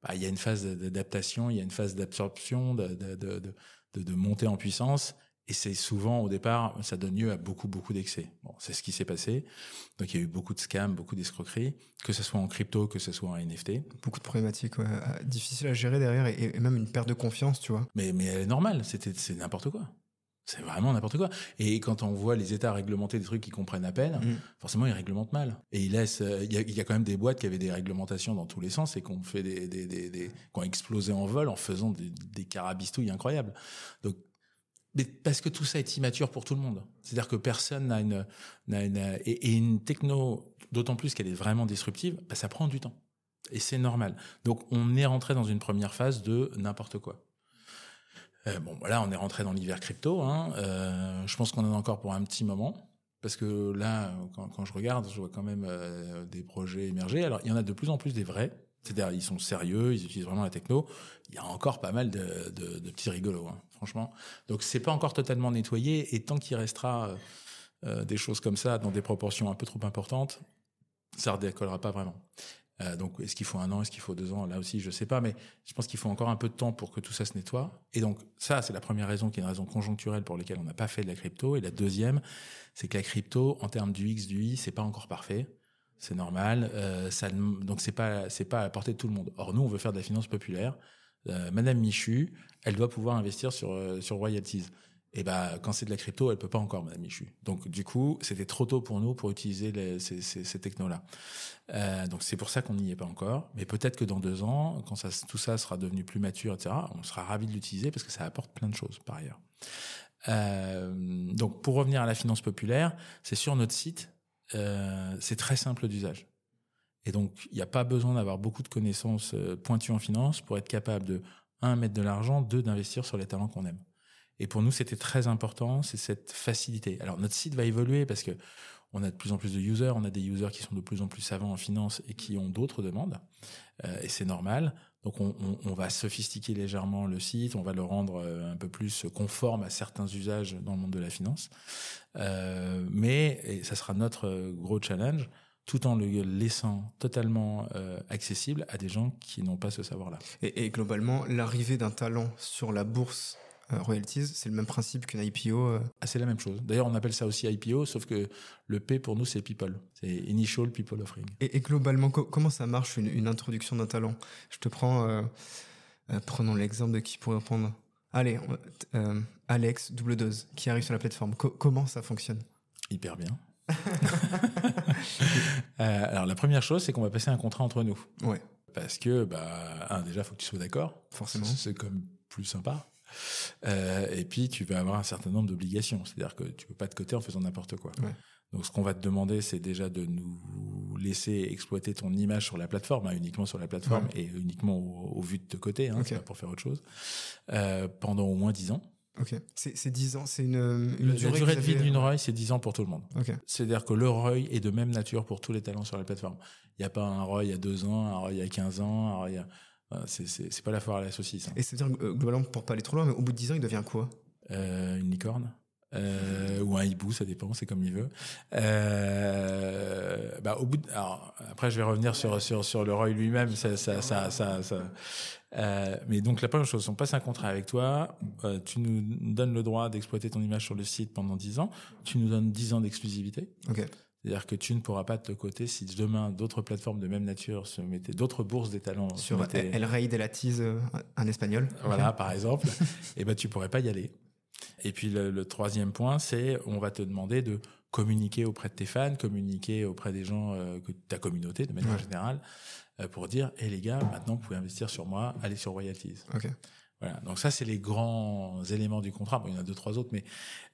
A: bah, il y a une phase d'adaptation, il y a une phase d'absorption, de, de, de- de montée en puissance. Et c'est souvent, au départ, ça donne lieu à beaucoup, beaucoup d'excès. Bon, c'est ce qui s'est passé. Donc, il y a eu beaucoup de scams, beaucoup d'escroqueries, que ce soit en crypto, que ce soit en NFT.
B: Beaucoup de problématiques, ouais. Euh, difficiles à gérer derrière et, et même une perte de confiance, tu vois.
A: Mais, mais elle est normale. C'était, c'est n'importe quoi. C'est vraiment n'importe quoi. Et quand on voit les États réglementer des trucs qu'ils comprennent à peine,
B: Mm.
A: forcément, ils réglementent mal. Et ils laissent. euh, Il y, a, il y a quand même des boîtes qui avaient des réglementations dans tous les sens et qui ont fait des, des, des, explosé en vol en faisant des, des carabistouilles incroyables. Donc, mais parce que tout ça est immature pour tout le monde. C'est-à-dire que personne n'a une, et, une techno, d'autant plus qu'elle est vraiment disruptive, bah, ça prend du temps. Et c'est normal. Donc, on est rentré dans une première phase de n'importe quoi. Euh, bon, voilà, on est rentré dans l'hiver crypto. Hein. Euh, je pense qu'on en a encore pour un petit moment. Parce que là, quand, quand je regarde, je vois quand même euh, des projets émerger. Alors, il y en a de plus en plus des vrais. C'est-à-dire, ils sont sérieux, ils utilisent vraiment la techno. Il y a encore pas mal de, petits rigolos, hein, franchement. Donc, c'est pas encore totalement nettoyé. Et tant qu'il restera euh, euh, des choses comme ça dans des proportions un peu trop importantes, ça redécollera pas vraiment. Euh, donc, est-ce qu'il faut un an, est-ce qu'il faut deux ans? Là aussi, je sais pas, mais je pense qu'il faut encore un peu de temps pour que tout ça se nettoie. Et donc, ça, c'est la première raison qui est une raison conjoncturelle pour laquelle on n'a pas fait de la crypto. Et la deuxième, c'est que la crypto, en termes du X, du Y, c'est pas encore parfait. C'est normal. Euh, donc, c'est pas, c'est pas à la portée de tout le monde. Or, nous, on veut faire de la finance populaire. Euh, Madame Michu, elle doit pouvoir investir sur, euh, sur royalties. Et ben, quand c'est de la crypto, elle peut pas encore, Madame Michu. Donc, du coup, c'était trop tôt pour nous pour utiliser ces, ces, ces technos-là. Euh, donc, c'est pour ça qu'on n'y est pas encore. Mais peut-être que dans deux ans, quand ça, tout ça sera devenu plus mature, etc., on sera ravi de l'utiliser parce que ça apporte plein de choses par ailleurs. Donc, pour revenir à la finance populaire, c'est sur notre site, euh, c'est très simple d'usage. Et donc, il n'y a pas besoin d'avoir beaucoup de connaissances euh, pointues en finance pour être capable de, un, mettre de l'argent, deux, d'investir sur les talents qu'on aime. Et pour nous, c'était très important, c'est cette facilité. Alors, notre site va évoluer parce que on a de plus en plus de users, on a des users qui sont de plus en plus savants en finance et qui ont d'autres demandes. Euh, et c'est normal. Donc, on, va sophistiquer légèrement le site, on va le rendre euh, un peu plus conforme à certains usages dans le monde de la finance. Euh, mais, et ça sera notre euh, gros challenge, tout en le laissant totalement accessible à des gens qui n'ont pas ce savoir-là.
B: Et, et globalement, l'arrivée d'un talent sur la bourse royalties, c'est le même principe qu'une IPO. euh.
A: Ah, c'est la même chose. D'ailleurs, on appelle ça aussi IPO, sauf que le P pour nous, c'est people. C'est Initial People Offering.
B: Et, et globalement, co- comment ça marche une, une introduction d'un talent? Je te prends, euh, euh, prenons l'exemple de qui pourrait prendre. Allez, euh, Alex, double dose, qui arrive sur la plateforme. Co- comment ça fonctionne?
A: Hyper bien. Euh, alors, la première chose, c'est qu'on va passer un contrat entre nous.
B: Ouais,
A: Parce que, bah, un, déjà, faut que tu sois d'accord.
B: forcément.
A: C'est comme plus sympa. Euh, et puis, tu vas avoir un certain nombre d'obligations. C'est-à-dire que tu peux pas te coter en faisant n'importe quoi.
B: Ouais.
A: Donc, ce qu'on va te demander, c'est déjà de nous laisser exploiter ton image sur la plateforme, hein, uniquement sur la plateforme et uniquement au, au vu de te côté, hein, pas pour faire autre chose, euh, pendant au moins 10 ans.
B: Ok. C'est c'est 10 ans, c'est une, une
A: la
B: durée,
A: de vie
B: avez-
A: d'une ROI, c'est 10 ans pour tout le monde. C'est-à-dire que le ROI est de même nature pour tous les talents sur la plateforme. Il n'y a pas un ROI il y a 2 ans, un ROI il y a 15 ans, un ROI il y a... euh, C'est pas la foire à la saucisse. hein.
B: Et c'est-à-dire, euh, globalement, pour pas aller trop loin, mais au bout de 10 ans, il devient quoi?
A: Euh, une licorne euh, ou un hibou, ça dépend, c'est comme il veut. Euh, bah, au bout de- alors, après, je vais revenir sur, sur, sur le ROI lui-même. Ça, ça, ça, ça, ça- euh, mais donc, la première chose, on passe un contrat avec toi. tu nous donnes le droit d'exploiter ton image sur le site pendant 10 ans. Tu nous donnes 10 ans d'exclusivité.
B: Ok.
A: C'est-à-dire que tu ne pourras pas te coter si demain d'autres plateformes de même nature se mettaient, d'autres bourses des talents se
B: Sur
A: mettaient-
B: El Rey de la Tease, euh, un espagnol.
A: voilà, par exemple, et ben tu pourrais pas y aller. Et puis le, le troisième point, c'est on va te demander de communiquer auprès de tes fans, communiquer auprès des gens euh, que ta communauté de manière
B: Ouais.
A: générale, euh, pour dire, hé les gars, maintenant vous pouvez investir sur moi, allez sur royalties.
B: Ok.
A: Voilà. Donc ça, c'est les grands éléments du contrat. Bon, il y en a deux, trois autres, mais,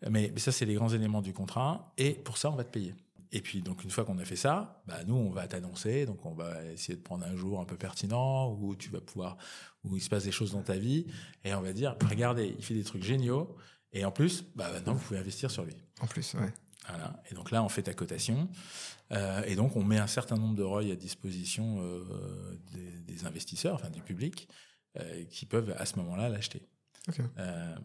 A: mais, mais ça, c'est les grands éléments du contrat. Et pour ça, on va te payer. Et puis, donc, une fois qu'on a fait ça, bah, nous, on va t'annoncer. Donc, on va essayer de prendre un jour un peu pertinent où tu vas pouvoir, où il se passe des choses dans ta vie. Et on va dire, regardez, il fait des trucs géniaux. Et en plus, bah, maintenant, vous pouvez investir sur lui.
B: En plus, ouais.
A: Voilà. Et donc là, on fait ta cotation. Euh, et donc, on met un certain nombre de ROI à disposition euh, des, des investisseurs, enfin du public, euh, qui peuvent à ce moment-là l'acheter.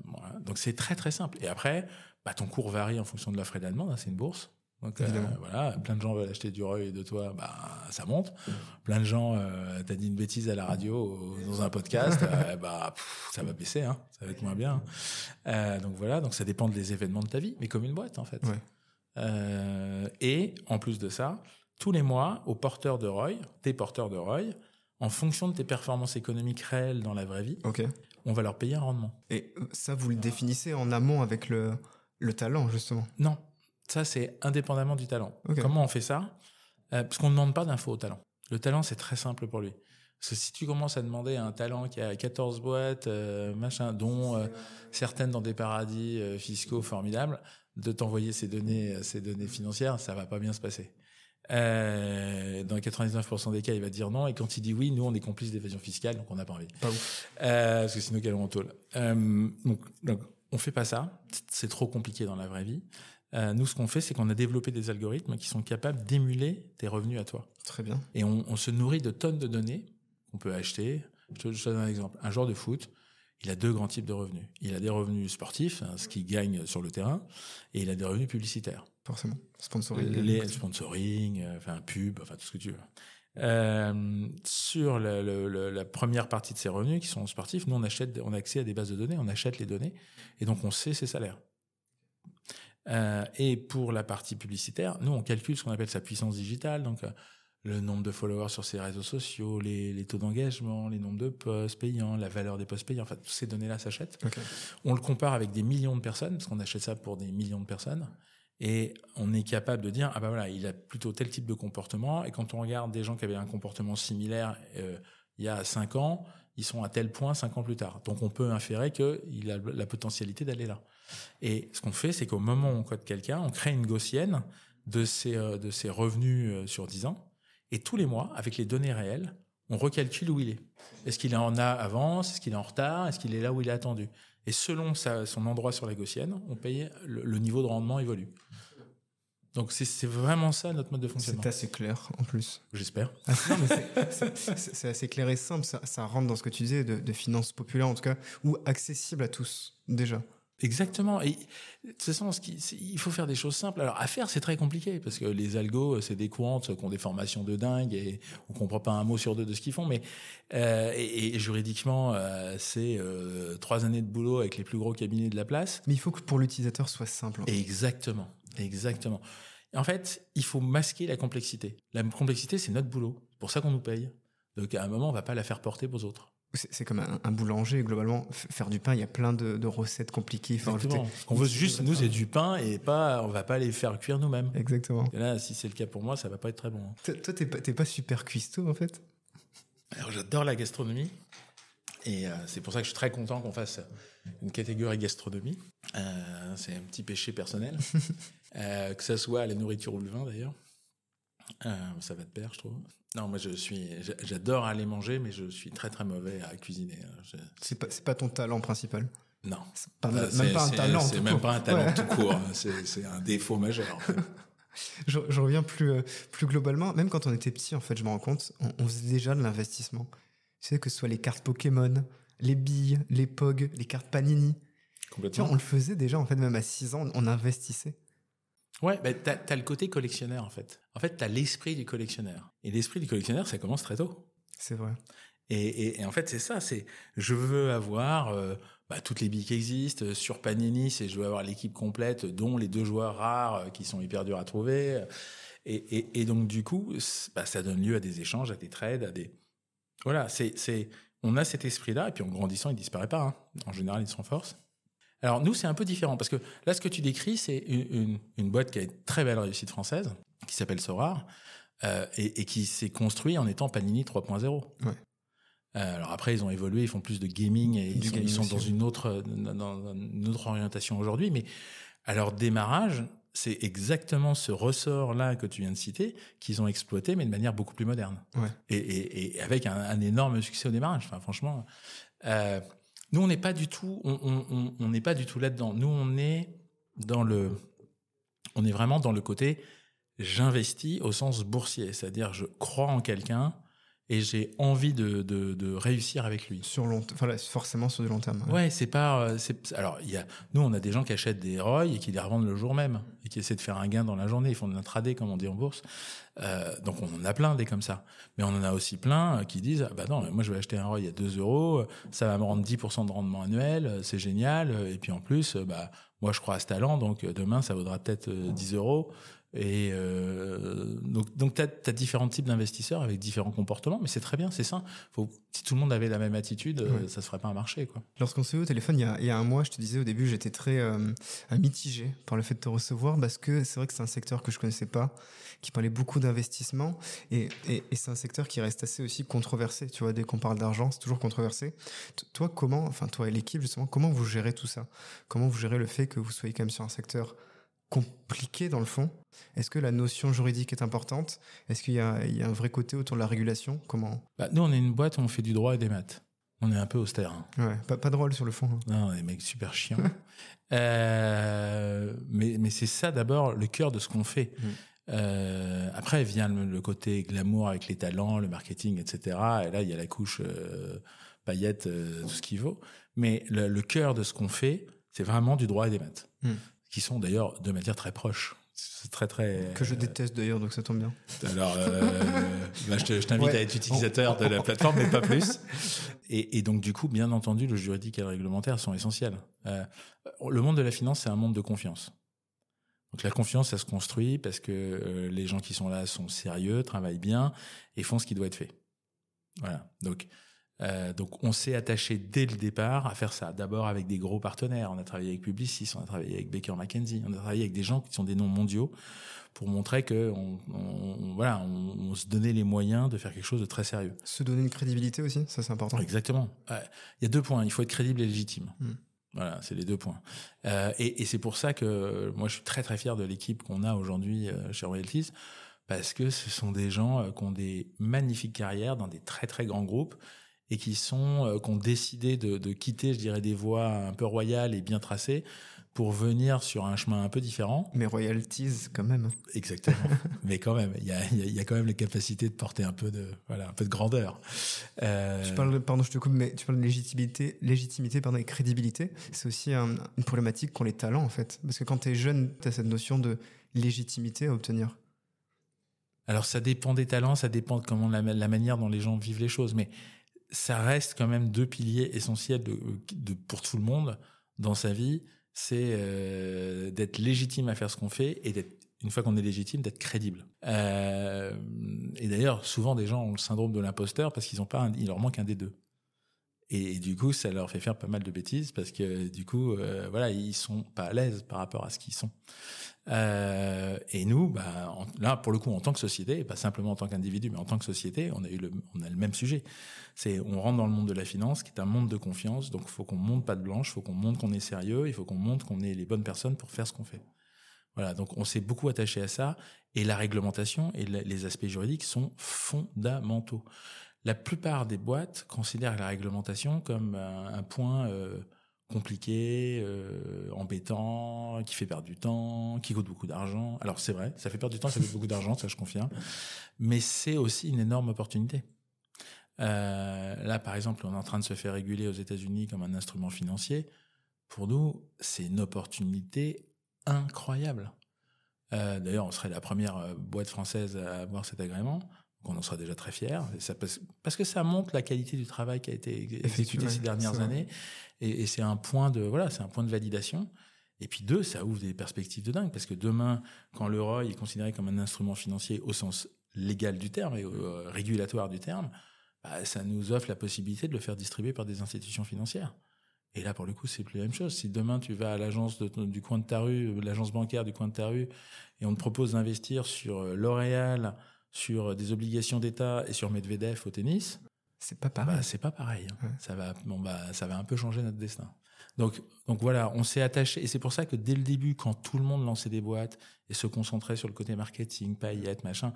A: Voilà. Donc c'est très très simple. Et après, bah, ton cours varie en fonction de l'offre et de la demande. hein, c'est une bourse. Donc euh, voilà, plein de gens veulent acheter du ROI de toi, bah ça monte. Plein de gens, euh, t'as dit une bêtise à la radio, euh, dans un podcast, euh, bah pff, ça va baisser, hein, ça va être moins bien. Euh, donc voilà, donc ça dépend des événements de ta vie, mais comme une boîte en fait.
B: Ouais.
A: Et en plus de ça, tous les mois, aux porteurs de ROI, tes porteurs de ROI, en fonction de tes performances économiques réelles dans la vraie vie, on va leur payer un rendement.
B: Et ça, vous le définissez en amont avec le, le talent, justement?
A: Non, ça c'est indépendamment du talent. Comment on fait ça? Euh, Parce qu'on ne demande pas d'infos au talent. Le talent, c'est très simple pour lui. Parce que si tu commences à demander à un talent qui a 14 boîtes, euh, machin, dont euh, certaines dans des paradis euh, fiscaux formidables, de t'envoyer ces données, ces données financières, ça va pas bien se passer. Dans 99% des cas, il va dire non. Et quand il dit oui, nous, on est complices d'évasion fiscale, donc on n'a pas envie.
B: Pas ouf.
A: Parce que sinon, quel en tôle. Donc, donc, on fait pas ça. C'est trop compliqué dans la vraie vie. Euh, nous, ce qu'on fait, c'est qu'on a développé des algorithmes qui sont capables d'émuler tes revenus à toi.
B: Très bien.
A: Et on, on se nourrit de tonnes de données qu'on peut acheter. Je te, je te donne un exemple. Un joueur de foot, il a deux grands types de revenus. Il a des revenus sportifs, hein, ce qu'il gagne sur le terrain, et il a des revenus publicitaires.
B: Forcément. Sponsoring.
A: Les sponsoring, euh, enfin pub, enfin tout ce que tu veux. Euh, sur le- le- le- la première partie de ces revenus qui sont sportifs, nous on achète, on a accès à des bases de données, on achète les données et donc on sait ses salaires. Euh, et pour la partie publicitaire, nous on calcule ce qu'on appelle sa puissance digitale, donc euh, le nombre de followers sur ses réseaux sociaux, les, les taux d'engagement, les nombres de posts payants, la valeur des posts payants, enfin toutes ces données-là s'achètent. On le compare avec des millions de personnes, parce qu'on achète ça pour des millions de personnes, et on est capable de dire, ah ben voilà, il a plutôt tel type de comportement, et quand on regarde des gens qui avaient un comportement similaire euh, il y a 5 ans, ils sont à tel point 5 ans plus tard. Donc on peut inférer qu'il a la potentialité d'aller là. Et ce qu'on fait, c'est qu'au moment où on code quelqu'un, on crée une gaussienne de ses, euh, de ses revenus euh, sur 10 ans, et tous les mois, avec les données réelles, on recalcule où il est. Est-ce qu'il en a avance? Est-ce qu'il est en retard? Est-ce qu'il est là où il est attendu? Et selon sa- son endroit sur la gaussienne, on paye le, le niveau de rendement évolue. Donc c'est vraiment ça notre mode de fonctionnement.
B: C'est assez clair, en plus.
A: J'espère.
B: Ah, c'est- assez clair et simple. Ça, ça rentre dans ce que tu disais de, de finances populaires, en tout cas, ou accessible à tous, déjà.
A: Exactement. Et de toute façon, ce qui- il faut faire des choses simples. Alors à faire, c'est très compliqué parce que les algos, c'est des courants qui ont des formations de dingue et on comprend pas un mot sur deux de ce qu'ils font. Mais euh, et, et juridiquement, euh, c'est euh, trois années de boulot avec les plus gros cabinets de la place.
B: Mais il faut que pour l'utilisateur, soit simple. en fait.
A: Exactement, exactement. En fait, il faut masquer la complexité. La complexité, c'est notre boulot. C'est pour ça qu'on nous paye. Donc à un moment, on va pas la faire porter aux autres.
B: C'est comme un, un boulanger, globalement. Faire du pain, il y a plein de, de recettes compliquées.
A: Exactement.
B: rajouter-
A: Ce qu'on veut juste, nous, c'est du pain et pas, on va pas les faire cuire nous-mêmes.
B: Exactement.
A: Et là, si c'est le cas pour moi, ça va pas être très bon. hein.
B: Toi, t'es pas, pas super cuistot, en fait?
A: Alors, j'adore la gastronomie. Et euh, c'est pour ça que je suis très content qu'on fasse une catégorie gastronomie. Euh, c'est un petit péché personnel. Euh, que ça soit la nourriture ou le vin, d'ailleurs. Ça va de pair, je trouve. Non, moi, je suis, j'a- j'adore aller manger, mais je suis très, très mauvais à cuisiner. hein. Je-
B: C'est pas, c'est pas ton talent principal?
A: non.
B: C'est pas, même pas un talent.
A: C'est même
B: court.
A: pas un talent
B: Ouais.
A: tout court. hein. C'est c'est un défaut majeur. en fait.
B: Je, je reviens plus, euh, plus globalement. Même quand on était petit, en fait, je me rends compte, on, on faisait déjà de l'investissement. Tu sais, que ce soit les cartes Pokémon, les billes, les POG, les cartes Panini. Tu vois,
A: Complètement.
B: on le faisait déjà, en fait, même à 6 ans, on investissait.
A: Ouais, bah, t'as as le côté collectionneur en fait. En fait, t'as l'esprit du collectionneur. Et l'esprit du collectionneur, ça commence très tôt.
B: C'est vrai.
A: Et, et- et en fait, c'est ça. C'est je veux avoir euh, bah, toutes les billes qui existent euh, sur Panini. C'est je veux avoir l'équipe complète, dont les deux joueurs rares euh, qui sont hyper durs à trouver. Et, et- donc du coup, bah, ça donne lieu à des échanges, à des trades, à des voilà. C'est c'est on a cet esprit-là. Et puis en grandissant, il disparaît pas. hein. En général, il se renforce. Alors nous, c'est un peu différent parce que là, ce que tu décris, c'est une, une, boîte qui a une très belle réussite française, qui s'appelle Sorar, euh, et, et, qui s'est construit en étant Panini 3.0.
B: Ouais.
A: Euh, alors après, ils ont évolué, ils font plus de gaming et ils sont, ils sont dans une autre, dans une autre orientation aujourd'hui. Mais à leur démarrage, c'est exactement ce ressort-là que tu viens de citer qu'ils ont exploité, mais de manière beaucoup plus moderne.
B: Ouais.
A: Et, et, et, avec un, un, énorme succès au démarrage. Enfin, franchement, euh, nous, on n'est pas du tout, on n'est pas du tout là-dedans. Nous, on est dans le, on est vraiment dans le côté j'investis au sens boursier, c'est-à-dire je crois en quelqu'un et j'ai envie de, de, de, réussir avec lui.
B: Sur long, enfin, forcément sur du long terme.
A: Ouais, c'est pas, euh, c'est, alors il y a, nous on a des gens qui achètent des ROI et qui les revendent le jour même et qui essaient de faire un gain dans la journée. Ils font de l'intraday comme on dit en bourse. Euh, donc on en a plein des comme ça, mais on en a aussi plein euh, qui disent, ah bah non, moi je vais acheter un ROI à 2 euros, ça va me rendre 10% de rendement annuel, c'est génial. Et puis en plus, bah moi je crois à ce talent, donc demain ça vaudra peut-être 10 euros. Et euh, donc, donc tu as, différents types d'investisseurs avec différents comportements, mais c'est très bien, c'est. Faut, si tout le monde avait la même attitude, euh, ça se ferait pas un marché. Quoi.
B: Lorsqu'on s'est eu au téléphone il y, a, il y, a, un mois, je te disais au début, j'étais très euh, mitigé par le fait de te recevoir parce que c'est vrai que c'est un secteur que je connaissais pas, qui parlait beaucoup d'investissement et, et, et c'est un secteur qui reste assez aussi controversé. Tu vois, dès qu'on parle d'argent, c'est toujours controversé. T toi, comment, enfin toi et l'équipe justement, comment vous gérez tout ça? Comment vous gérez le fait que vous soyez quand même sur un secteur compliqué dans le fond Est-ce que la notion juridique est importante? Est-ce qu'il y, y, a un vrai côté autour de la régulation? Comment?
A: Bah, Nous, on est une boîte où on fait du droit et des maths. On est un peu austère. Hein.
B: Ouais, pas, pas drôle sur le fond. Hein.
A: Non, les mecs super chiants. euh, mais mais c'est ça d'abord le cœur de ce qu'on fait. Mmh. Euh, après vient le, le, côté glamour avec les talents, le marketing, etc. Et là, il y a la couche euh, paillette, euh, tout ce qu'il vaut. Mais le, le cœur de ce qu'on fait, c'est vraiment du droit et des maths.
B: Mmh
A: qui sont d'ailleurs de matière très proche. C'est très très
B: que je déteste d'ailleurs, donc ça tombe bien.
A: Alors, euh, bah, je t'invite ouais. à être utilisateur de la plateforme, mais pas plus. Et, et, donc du coup, bien entendu, le juridique et le réglementaire sont essentiels. Euh, le monde de la finance, c'est un monde de confiance. Donc la confiance, ça se construit parce que euh, les gens qui sont là sont sérieux, travaillent bien et font ce qui doit être fait. Voilà. Donc euh, donc on s'est attaché dès le départ à faire ça. D'abord avec des gros partenaires. On a travaillé avec Publicis, on a travaillé avec Baker McKenzie, on a travaillé avec des gens qui sont des noms mondiaux pour montrer que on, on voilà, on, on, se donnait les moyens de faire quelque chose de très sérieux.
B: Se donner une crédibilité aussi, ça c'est important.
A: Exactement. Il y a deux points. Il faut être crédible et légitime.
B: Mm.
A: Voilà, c'est les deux points. Euh, et, et c'est pour ça que moi je suis très très fier de l'équipe qu'on a aujourd'hui euh, chez Royalties parce que ce sont des gens qui ont des magnifiques carrières dans des très très grands groupes et qui sont euh, qui ont décidé de, de, quitter, je dirais, des voies un peu royales et bien tracées pour venir sur un chemin un peu différent.
B: Mais royalties quand même.
A: Exactement. Mais quand même, il y a, y a quand même les capacités de porter un peu de voilà un peu de grandeur.
B: Euh... Tu parles, pardon, je te coupe, mais tu parles de légitimité, légitimité, pardon, et crédibilité. C'est aussi un, une problématique qu'ont les talents en fait, parce que quand tu es jeune, tu as cette notion de légitimité à obtenir.
A: Alors ça dépend des talents, ça dépend de comment la, la manière dont les gens vivent les choses, mais ça reste quand même deux piliers essentiels de, de pour tout le monde dans sa vie. C'est euh, d'être légitime à faire ce qu'on fait et d'être une fois qu'on est légitime, d'être crédible. Euh, et d'ailleurs, souvent des gens ont le syndrome de l'imposteur parce qu'ils ont pas, un, il leur manque un des deux. Et, du coup, ça leur fait faire pas mal de bêtises parce que du coup, euh, voilà, ils sont pas à l'aise par rapport à ce qu'ils sont. Euh, et nous, bah, là, pour le coup, en tant que société, pas simplement en tant qu'individu, mais en tant que société, on a eu le, on a le même sujet. C'est, on rentre dans le monde de la finance, qui est un monde de confiance. Donc, il faut qu'on monte pas de blanche, il faut qu'on montre qu'on est sérieux, il faut qu'on montre qu'on est les bonnes personnes pour faire ce qu'on fait. Voilà. Donc, on s'est beaucoup attaché à ça. Et la réglementation et les aspects juridiques sont fondamentaux. La plupart des boîtes considèrent la réglementation comme un, un point euh, compliqué, euh, embêtant, qui fait perdre du temps, qui coûte beaucoup d'argent. Alors c'est vrai, ça fait perdre du temps, ça coûte beaucoup d'argent, ça je confirme. Mais c'est aussi une énorme opportunité. Euh, là, par exemple, on est en train de se faire réguler aux États-Unis comme un instrument financier. Pour nous, c'est une opportunité incroyable. Euh, D'ailleurs, on serait la première euh, boîte française à avoir cet agrément. Donc on en sera déjà très fiers. Ça, parce que ça montre la qualité du travail qui a été exécuté ces dernières années. Et, et c'est un point de voilà, c'est un point de validation. Et puis deux, ça ouvre des perspectives de dingue parce que demain, quand le ROI est considéré comme un instrument financier au sens légal du terme et euh, régulatoire du terme, bah, ça nous offre la possibilité de le faire distribuer par des institutions financières. Et là, pour le coup, c'est plus la même chose. Si demain tu vas à l'agence du coin de ta rue, l'agence bancaire du coin de ta rue, et on te propose d'investir sur euh, L'Oréal, sur des obligations d'État et sur Medvedev au tennis,
B: c'est pas pareil.
A: Bah, c'est pas pareil. Hein. Ça va, bon bah, ça va un peu changer notre destin. Donc, donc voilà, on s'est attaché, et c'est pour ça que dès le début, quand tout le monde lançait des boîtes et se concentrait sur le côté marketing, paillettes, machin,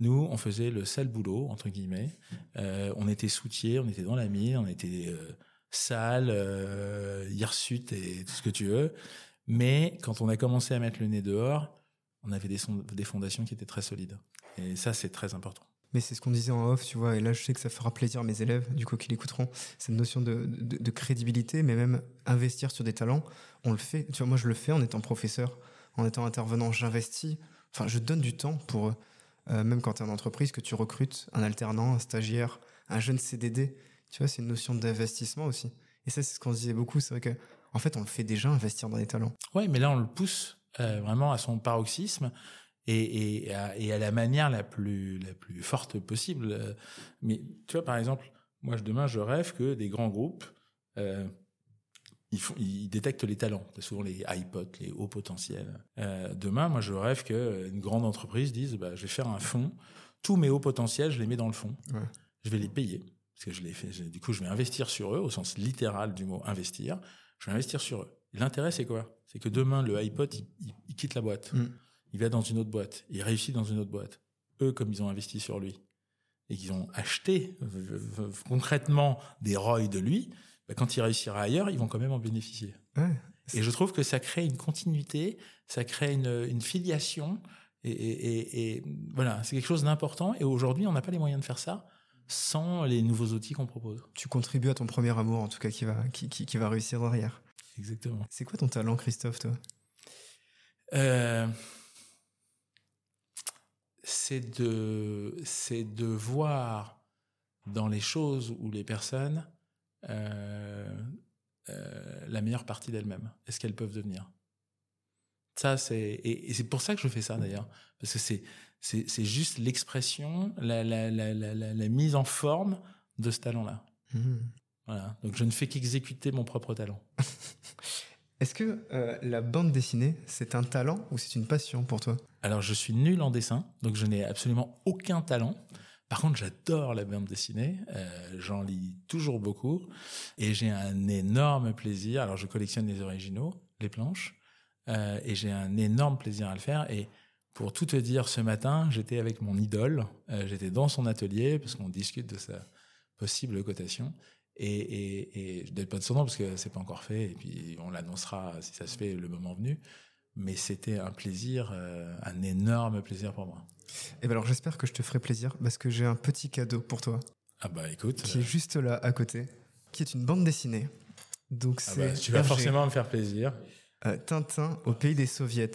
A: nous, on faisait le sale boulot entre guillemets. Euh, on était soutiers, on était dans la mine, on était euh, sale, euh, hirsute et tout ce que tu veux. Mais quand on a commencé à mettre le nez dehors, on avait des, des fondations qui étaient très solides. Et ça, c'est très important.
B: Mais c'est ce qu'on disait en off, tu vois, et là je sais que ça fera plaisir à mes élèves, du coup, qui l'écouteront, cette notion de, de, crédibilité, mais même investir sur des talents, on le fait. Tu vois, moi je le fais en étant professeur, en étant intervenant, j'investis, enfin je donne du temps pour eux. Euh, même quand tu es en entreprise, que tu recrutes un alternant, un stagiaire, un jeune CDD, tu vois, c'est une notion d'investissement aussi. Et ça, c'est ce qu'on se disait beaucoup, c'est vrai que, en fait, on le fait déjà, investir dans des talents.
A: Ouais, mais là, on le pousse euh, vraiment à son paroxysme et, et, à, et, à, la manière la plus, la plus forte possible. Mais tu vois, par exemple, moi, demain, je rêve que des grands groupes, euh, ils, font, ils détectent les talents, souvent les iPods, les hauts potentiels. Euh, demain, moi, je rêve qu'une grande entreprise dise, bah, je vais faire un fonds, tous mes hauts potentiels, je les mets dans le fonds. Ouais. Je vais les payer. Parce que je les fais, du coup, je vais investir sur eux, au sens littéral du mot investir. Je vais investir sur eux. L'intérêt, c'est quoi? C'est que demain, le iPod, il, il quitte la boîte. Mm il va dans une autre boîte, il réussit dans une autre boîte. Eux, comme ils ont investi sur lui et qu'ils ont acheté concrètement des ROI de lui, bah, quand il réussira ailleurs, ils vont quand même en bénéficier. et je trouve que ça crée une continuité, ça crée une, filiation, et, voilà, c'est quelque chose d'important. Et aujourd'hui, on n'a pas les moyens de faire ça sans les nouveaux outils qu'on propose.
B: Tu contribues à ton premier amour, en tout cas, qui va, qui, qui va réussir derrière.
A: Exactement.
B: C'est quoi ton talent, Christophe, toi?
A: Euh, c'est de, c'est de voir dans les choses ou les personnes euh, euh, la meilleure partie d'elles-mêmes est ce qu'elles peuvent devenir. Ça, c'est et, c'est pour ça que je fais ça d'ailleurs, parce que c'est c'est, c'est juste l'expression, la, la, la, la, mise en forme de ce talent-là. Mmh. Voilà. Donc je ne fais qu'exécuter mon propre talent.
B: Est-ce que euh, la bande dessinée, c'est un talent ou c'est une passion pour toi?
A: Alors, je suis nul en dessin, donc je n'ai absolument aucun talent. Par contre, j'adore la bande dessinée, euh, j'en lis toujours beaucoup et j'ai un énorme plaisir. Alors, je collectionne les originaux, les planches, euh, et j'ai un énorme plaisir à le faire. Et pour tout te dire, ce matin, j'étais avec mon idole, j'étais dans son atelier parce qu'on discute de sa possible cotation et, et, et je donne pas de son nom parce que c'est pas encore fait et puis on l'annoncera si ça se fait le moment venu. Mais c'était un plaisir, euh, un énorme plaisir pour moi.
B: Et ben alors j'espère que je te ferai plaisir parce que j'ai un petit cadeau pour toi.
A: Ah bah écoute.
B: Qui est juste là à côté, qui est une bande dessinée. Donc ah
A: bah, tu vas forcément me faire plaisir.
B: Euh, Tintin au pays des soviets.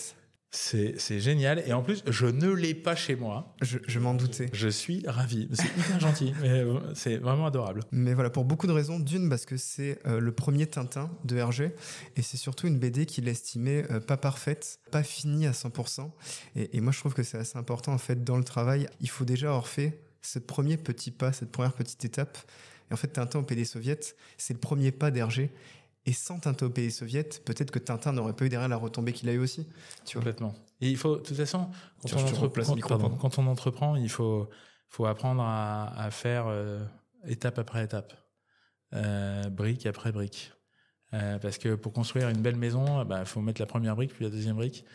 A: C'est génial. Et en plus, je ne l'ai pas chez moi.
B: Je, m'en doutais.
A: Je suis ravi. C'est hyper gentil. Mais euh, c'est vraiment adorable.
B: Mais voilà, pour beaucoup de raisons. D'une, parce que c'est euh, le premier Tintin de Hergé. Et c'est surtout une BD qu'il estimait euh, pas parfaite, pas finie à 100%. Et, et moi, je trouve que c'est assez important, en fait, dans le travail. Il faut déjà avoir fait ce premier petit pas, cette première petite étape. Et en fait, Tintin au PD soviet, c'est le premier pas d'Hergé. Et sans Tintin au pays soviet, peut-être que Tintin n'aurait pas eu derrière la retombée qu'il a eu aussi.
A: Tu Complètement. Et il faut, de toute façon, quand, on, entreprend, quand, on entreprend, il faut, faut apprendre à, faire euh, étape après étape, euh, brique après brique. Euh, parce que pour construire une belle maison, il bah, faut mettre la première brique puis la deuxième brique.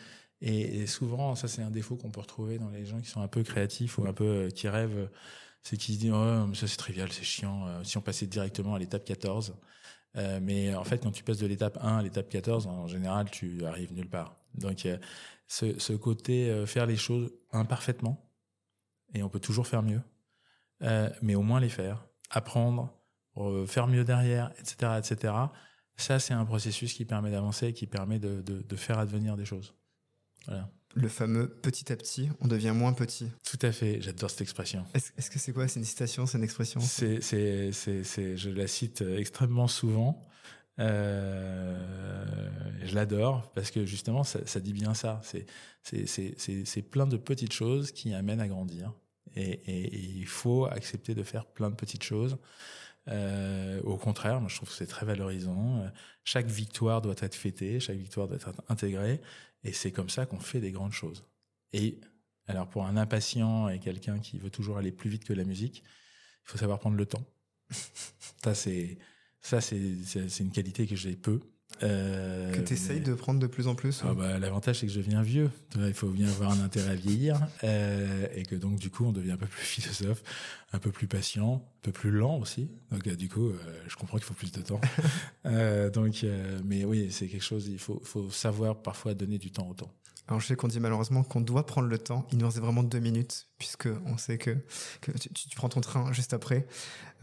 A: Et, souvent, ça c'est un défaut qu'on peut retrouver dans les gens qui sont un peu créatifs ou un peu qui rêvent, c'est qu'ils se disent oh, ça c'est trivial, c'est chiant. si on passait directement à l'étape 14, euh, mais en fait, quand tu passes de l'étape 1 à l'étape 14, en général, tu arrives nulle part. Donc, ce, ce, côté euh, faire les choses imparfaitement, et on peut toujours faire mieux, euh, mais au moins les faire, apprendre, faire mieux derrière, etc., etc. Ça, c'est un processus qui permet d'avancer, qui permet de, de faire advenir des choses. Voilà
B: le fameux petit à petit, on devient moins petit.
A: Tout à fait, j'adore cette expression.
B: Est-ce que c'est quoi? C'est une citation C'est une expression?
A: C'est, c'est, c'est, Je la cite extrêmement souvent. Euh, je l'adore parce que justement, ça, ça dit bien ça. C'est, c'est, c'est, c'est, plein de petites choses qui amènent à grandir. Et, et, il faut accepter de faire plein de petites choses. Euh, au contraire, moi je trouve que c'est très valorisant. Euh, chaque victoire doit être fêtée, chaque victoire doit être intégrée, et c'est comme ça qu'on fait des grandes choses. Et alors pour un impatient et quelqu'un qui veut toujours aller plus vite que la musique, il faut savoir prendre le temps. ça c'est ça c'est une qualité que j'ai peu.
B: Euh, que tu essayes de prendre de plus en plus
A: ah bah, L'avantage, c'est que je deviens vieux. Il faut bien avoir un intérêt à vieillir. Euh, et que donc, du coup, on devient un peu plus philosophe, un peu plus patient, un peu plus lent aussi. Donc, euh, du coup, je comprends qu'il faut plus de temps. donc, mais oui, c'est quelque chose, il faut, faut savoir parfois donner du temps au temps.
B: Alors je sais qu'on dit malheureusement qu'on doit prendre le temps. Il nous reste vraiment deux minutes puisque on sait que, que tu, prends ton train juste après.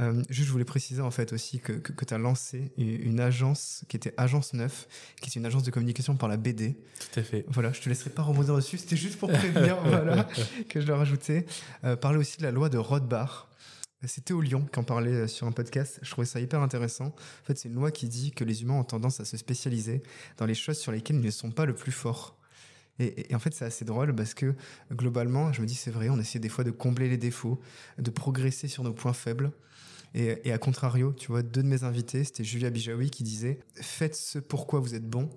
B: Euh, juste, je voulais préciser en fait aussi que, que, que tu as lancé une agence qui était Agence 9, qui est une agence de communication par la BD.
A: Tout à fait.
B: Voilà, je te laisserai pas rebondir dessus. C'était juste pour prévenir voilà, que je le rajoutais. Euh, parler aussi de la loi de Rothbard. C'était au Lyon qu'en parlait sur un podcast. Je trouvais ça hyper intéressant. En fait, c'est une loi qui dit que les humains ont tendance à se spécialiser dans les choses sur lesquelles ils ne sont pas le plus forts. Et, en fait, c'est assez drôle parce que globalement, je me dis, c'est vrai, on essaie des fois de combler les défauts, de progresser sur nos points faibles. Et, à contrario, tu vois, deux de mes invités, c'était Julia Bijawi qui disait Faites ce pourquoi vous êtes bon.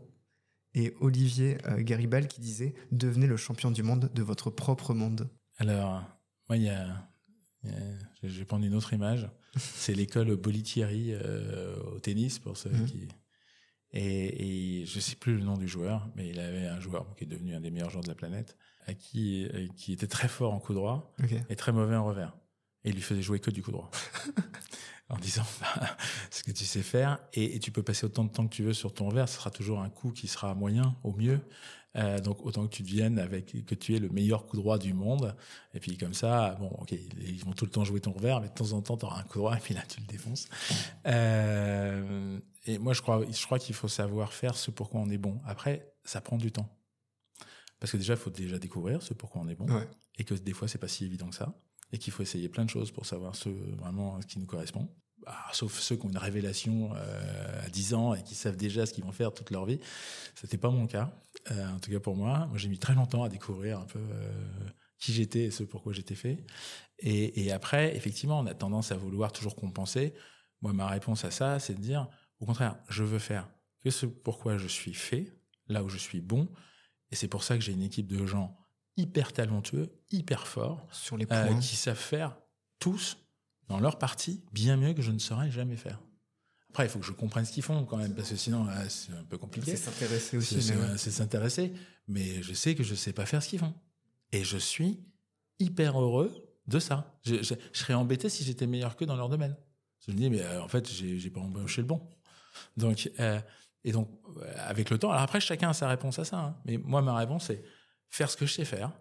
B: Et Olivier euh, Garibal qui disait Devenez le champion du monde de votre propre monde.
A: Alors, moi, il y a. je vais prendre une autre image. C'est l'école Bolitieri euh, au tennis, pour ceux mmh. qui et, et je sais plus le nom du joueur, mais il avait un joueur qui est devenu un des meilleurs joueurs de la planète, à qui, qui était très fort en coup droit et très mauvais en revers. Et il lui faisait jouer que du coup droit. en disant bah, ce que tu sais faire et, tu peux passer autant de temps que tu veux sur ton revers, ce sera toujours un coup qui sera moyen au mieux. Euh, donc autant que tu deviennes avec que tu es le meilleur coup droit du monde et puis comme ça bon ok ils vont tout le temps jouer ton revers mais de temps en temps tu auras un coup droit et puis là tu le défonces euh, et moi, je crois, je crois qu'il faut savoir faire ce pourquoi on est bon. Après, ça prend du temps. Parce que déjà, il faut déjà découvrir ce pourquoi on est bon. Et que des fois, c'est pas si évident que ça. Et qu'il faut essayer plein de choses pour savoir ce, vraiment ce qui nous correspond. Ah, sauf ceux qui ont une révélation euh, à 10 ans et qui savent déjà ce qu'ils vont faire toute leur vie. C'était pas mon cas. Euh, en tout cas pour moi. Moi, j'ai mis très longtemps à découvrir un peu euh, qui j'étais et ce pourquoi j'étais fait. Et, et après, effectivement, on a tendance à vouloir toujours compenser. Moi, ma réponse à ça, c'est de dire, au contraire, je veux faire que ce pourquoi je suis fait, là où je suis bon. Et c'est pour ça que j'ai une équipe de gens hyper talentueux, hyper forts,
B: Sur les euh,
A: qui savent faire tous dans leur partie bien mieux que je ne saurais jamais faire. Après, il faut que je comprenne ce qu'ils font quand même, parce que sinon, euh, c'est un peu compliqué.
B: C'est s'intéresser aussi.
A: C'est s'intéresser, mais je sais que je ne sais pas faire ce qu'ils font. Et je suis hyper heureux de ça. Je, serais embêté si j'étais meilleur qu'eux dans leur domaine. Je me dis, mais euh, en fait, j'ai pas embauché le bon. Donc, euh, et donc, euh, avec le temps, alors après, chacun a sa réponse à ça. Hein. mais moi, ma réponse, c'est faire ce que je sais faire.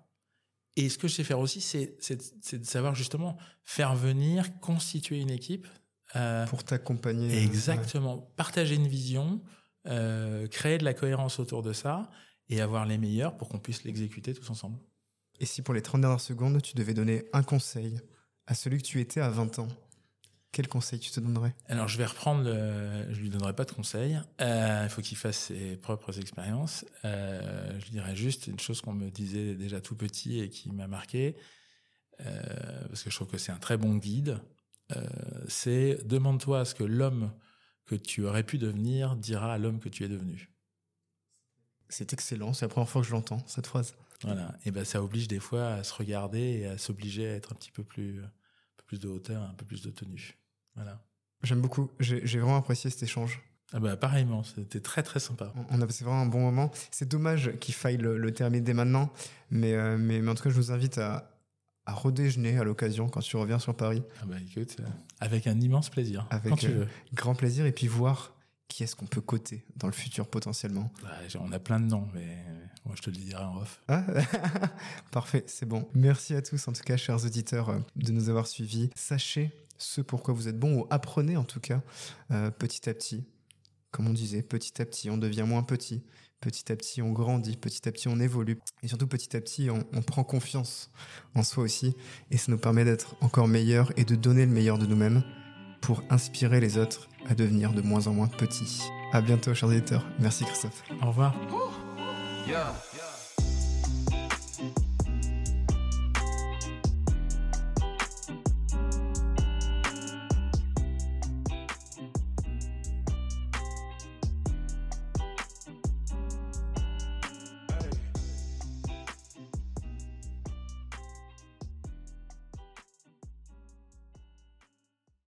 A: Et ce que je sais faire aussi, c'est de savoir justement faire venir, constituer une équipe.
B: Euh, Pour t'accompagner.
A: Exactement. Partager une vision, créer de la cohérence autour de ça et avoir les meilleurs pour qu'on puisse l'exécuter tous ensemble.
B: Et si pour les 30 dernières secondes, tu devais donner un conseil à celui que tu étais à 20 ans? Quel conseil tu te donnerais?
A: Alors, je vais reprendre le... Je lui donnerai pas de conseil. Euh, il faut qu'il fasse ses propres expériences. Euh, je dirais juste une chose qu'on me disait déjà tout petit et qui m'a marqué, euh, parce que je trouve que c'est un très bon guide. c'est demande-toi ce que l'homme que tu aurais pu devenir dira à l'homme que tu es devenu.
B: C'est excellent. C'est la première fois que je l'entends cette phrase.
A: Voilà. Et ben, ça oblige des fois à se regarder et à s'obliger à être un petit peu plus, un peu plus de hauteur, un peu plus de tenue. Voilà.
B: J'aime beaucoup. J'ai vraiment apprécié cet échange.
A: Ah bah pareillement, c'était très très sympa.
B: On a passé vraiment un bon moment. C'est dommage qu'il faille le, terminer dès maintenant, mais, euh, mais, mais, en tout cas, je vous invite à, à redéjeuner à l'occasion quand tu reviens sur Paris.
A: Ah bah écoute, euh, avec un immense plaisir.
B: Avec tu euh, grand plaisir, et puis voir qui est-ce qu'on peut coter dans le futur potentiellement.
A: Bah, on a plein de noms, mais moi je te le dirai en off.
B: Ah Parfait, c'est bon. Merci à tous, en tout cas, chers auditeurs, de nous avoir suivis. Sachez ce pourquoi vous êtes bon, ou apprenez en tout cas euh, petit à petit. Comme on disait, petit à petit, on devient moins petit. Petit à petit, on grandit. Petit à petit, on évolue. Et surtout, petit à petit, on, on prend confiance en soi aussi. Et ça nous permet d'être encore meilleurs et de donner le meilleur de nous-mêmes pour inspirer les autres à devenir de moins en moins petits. À bientôt, chers éditeurs. Merci, Christophe.
A: Au revoir.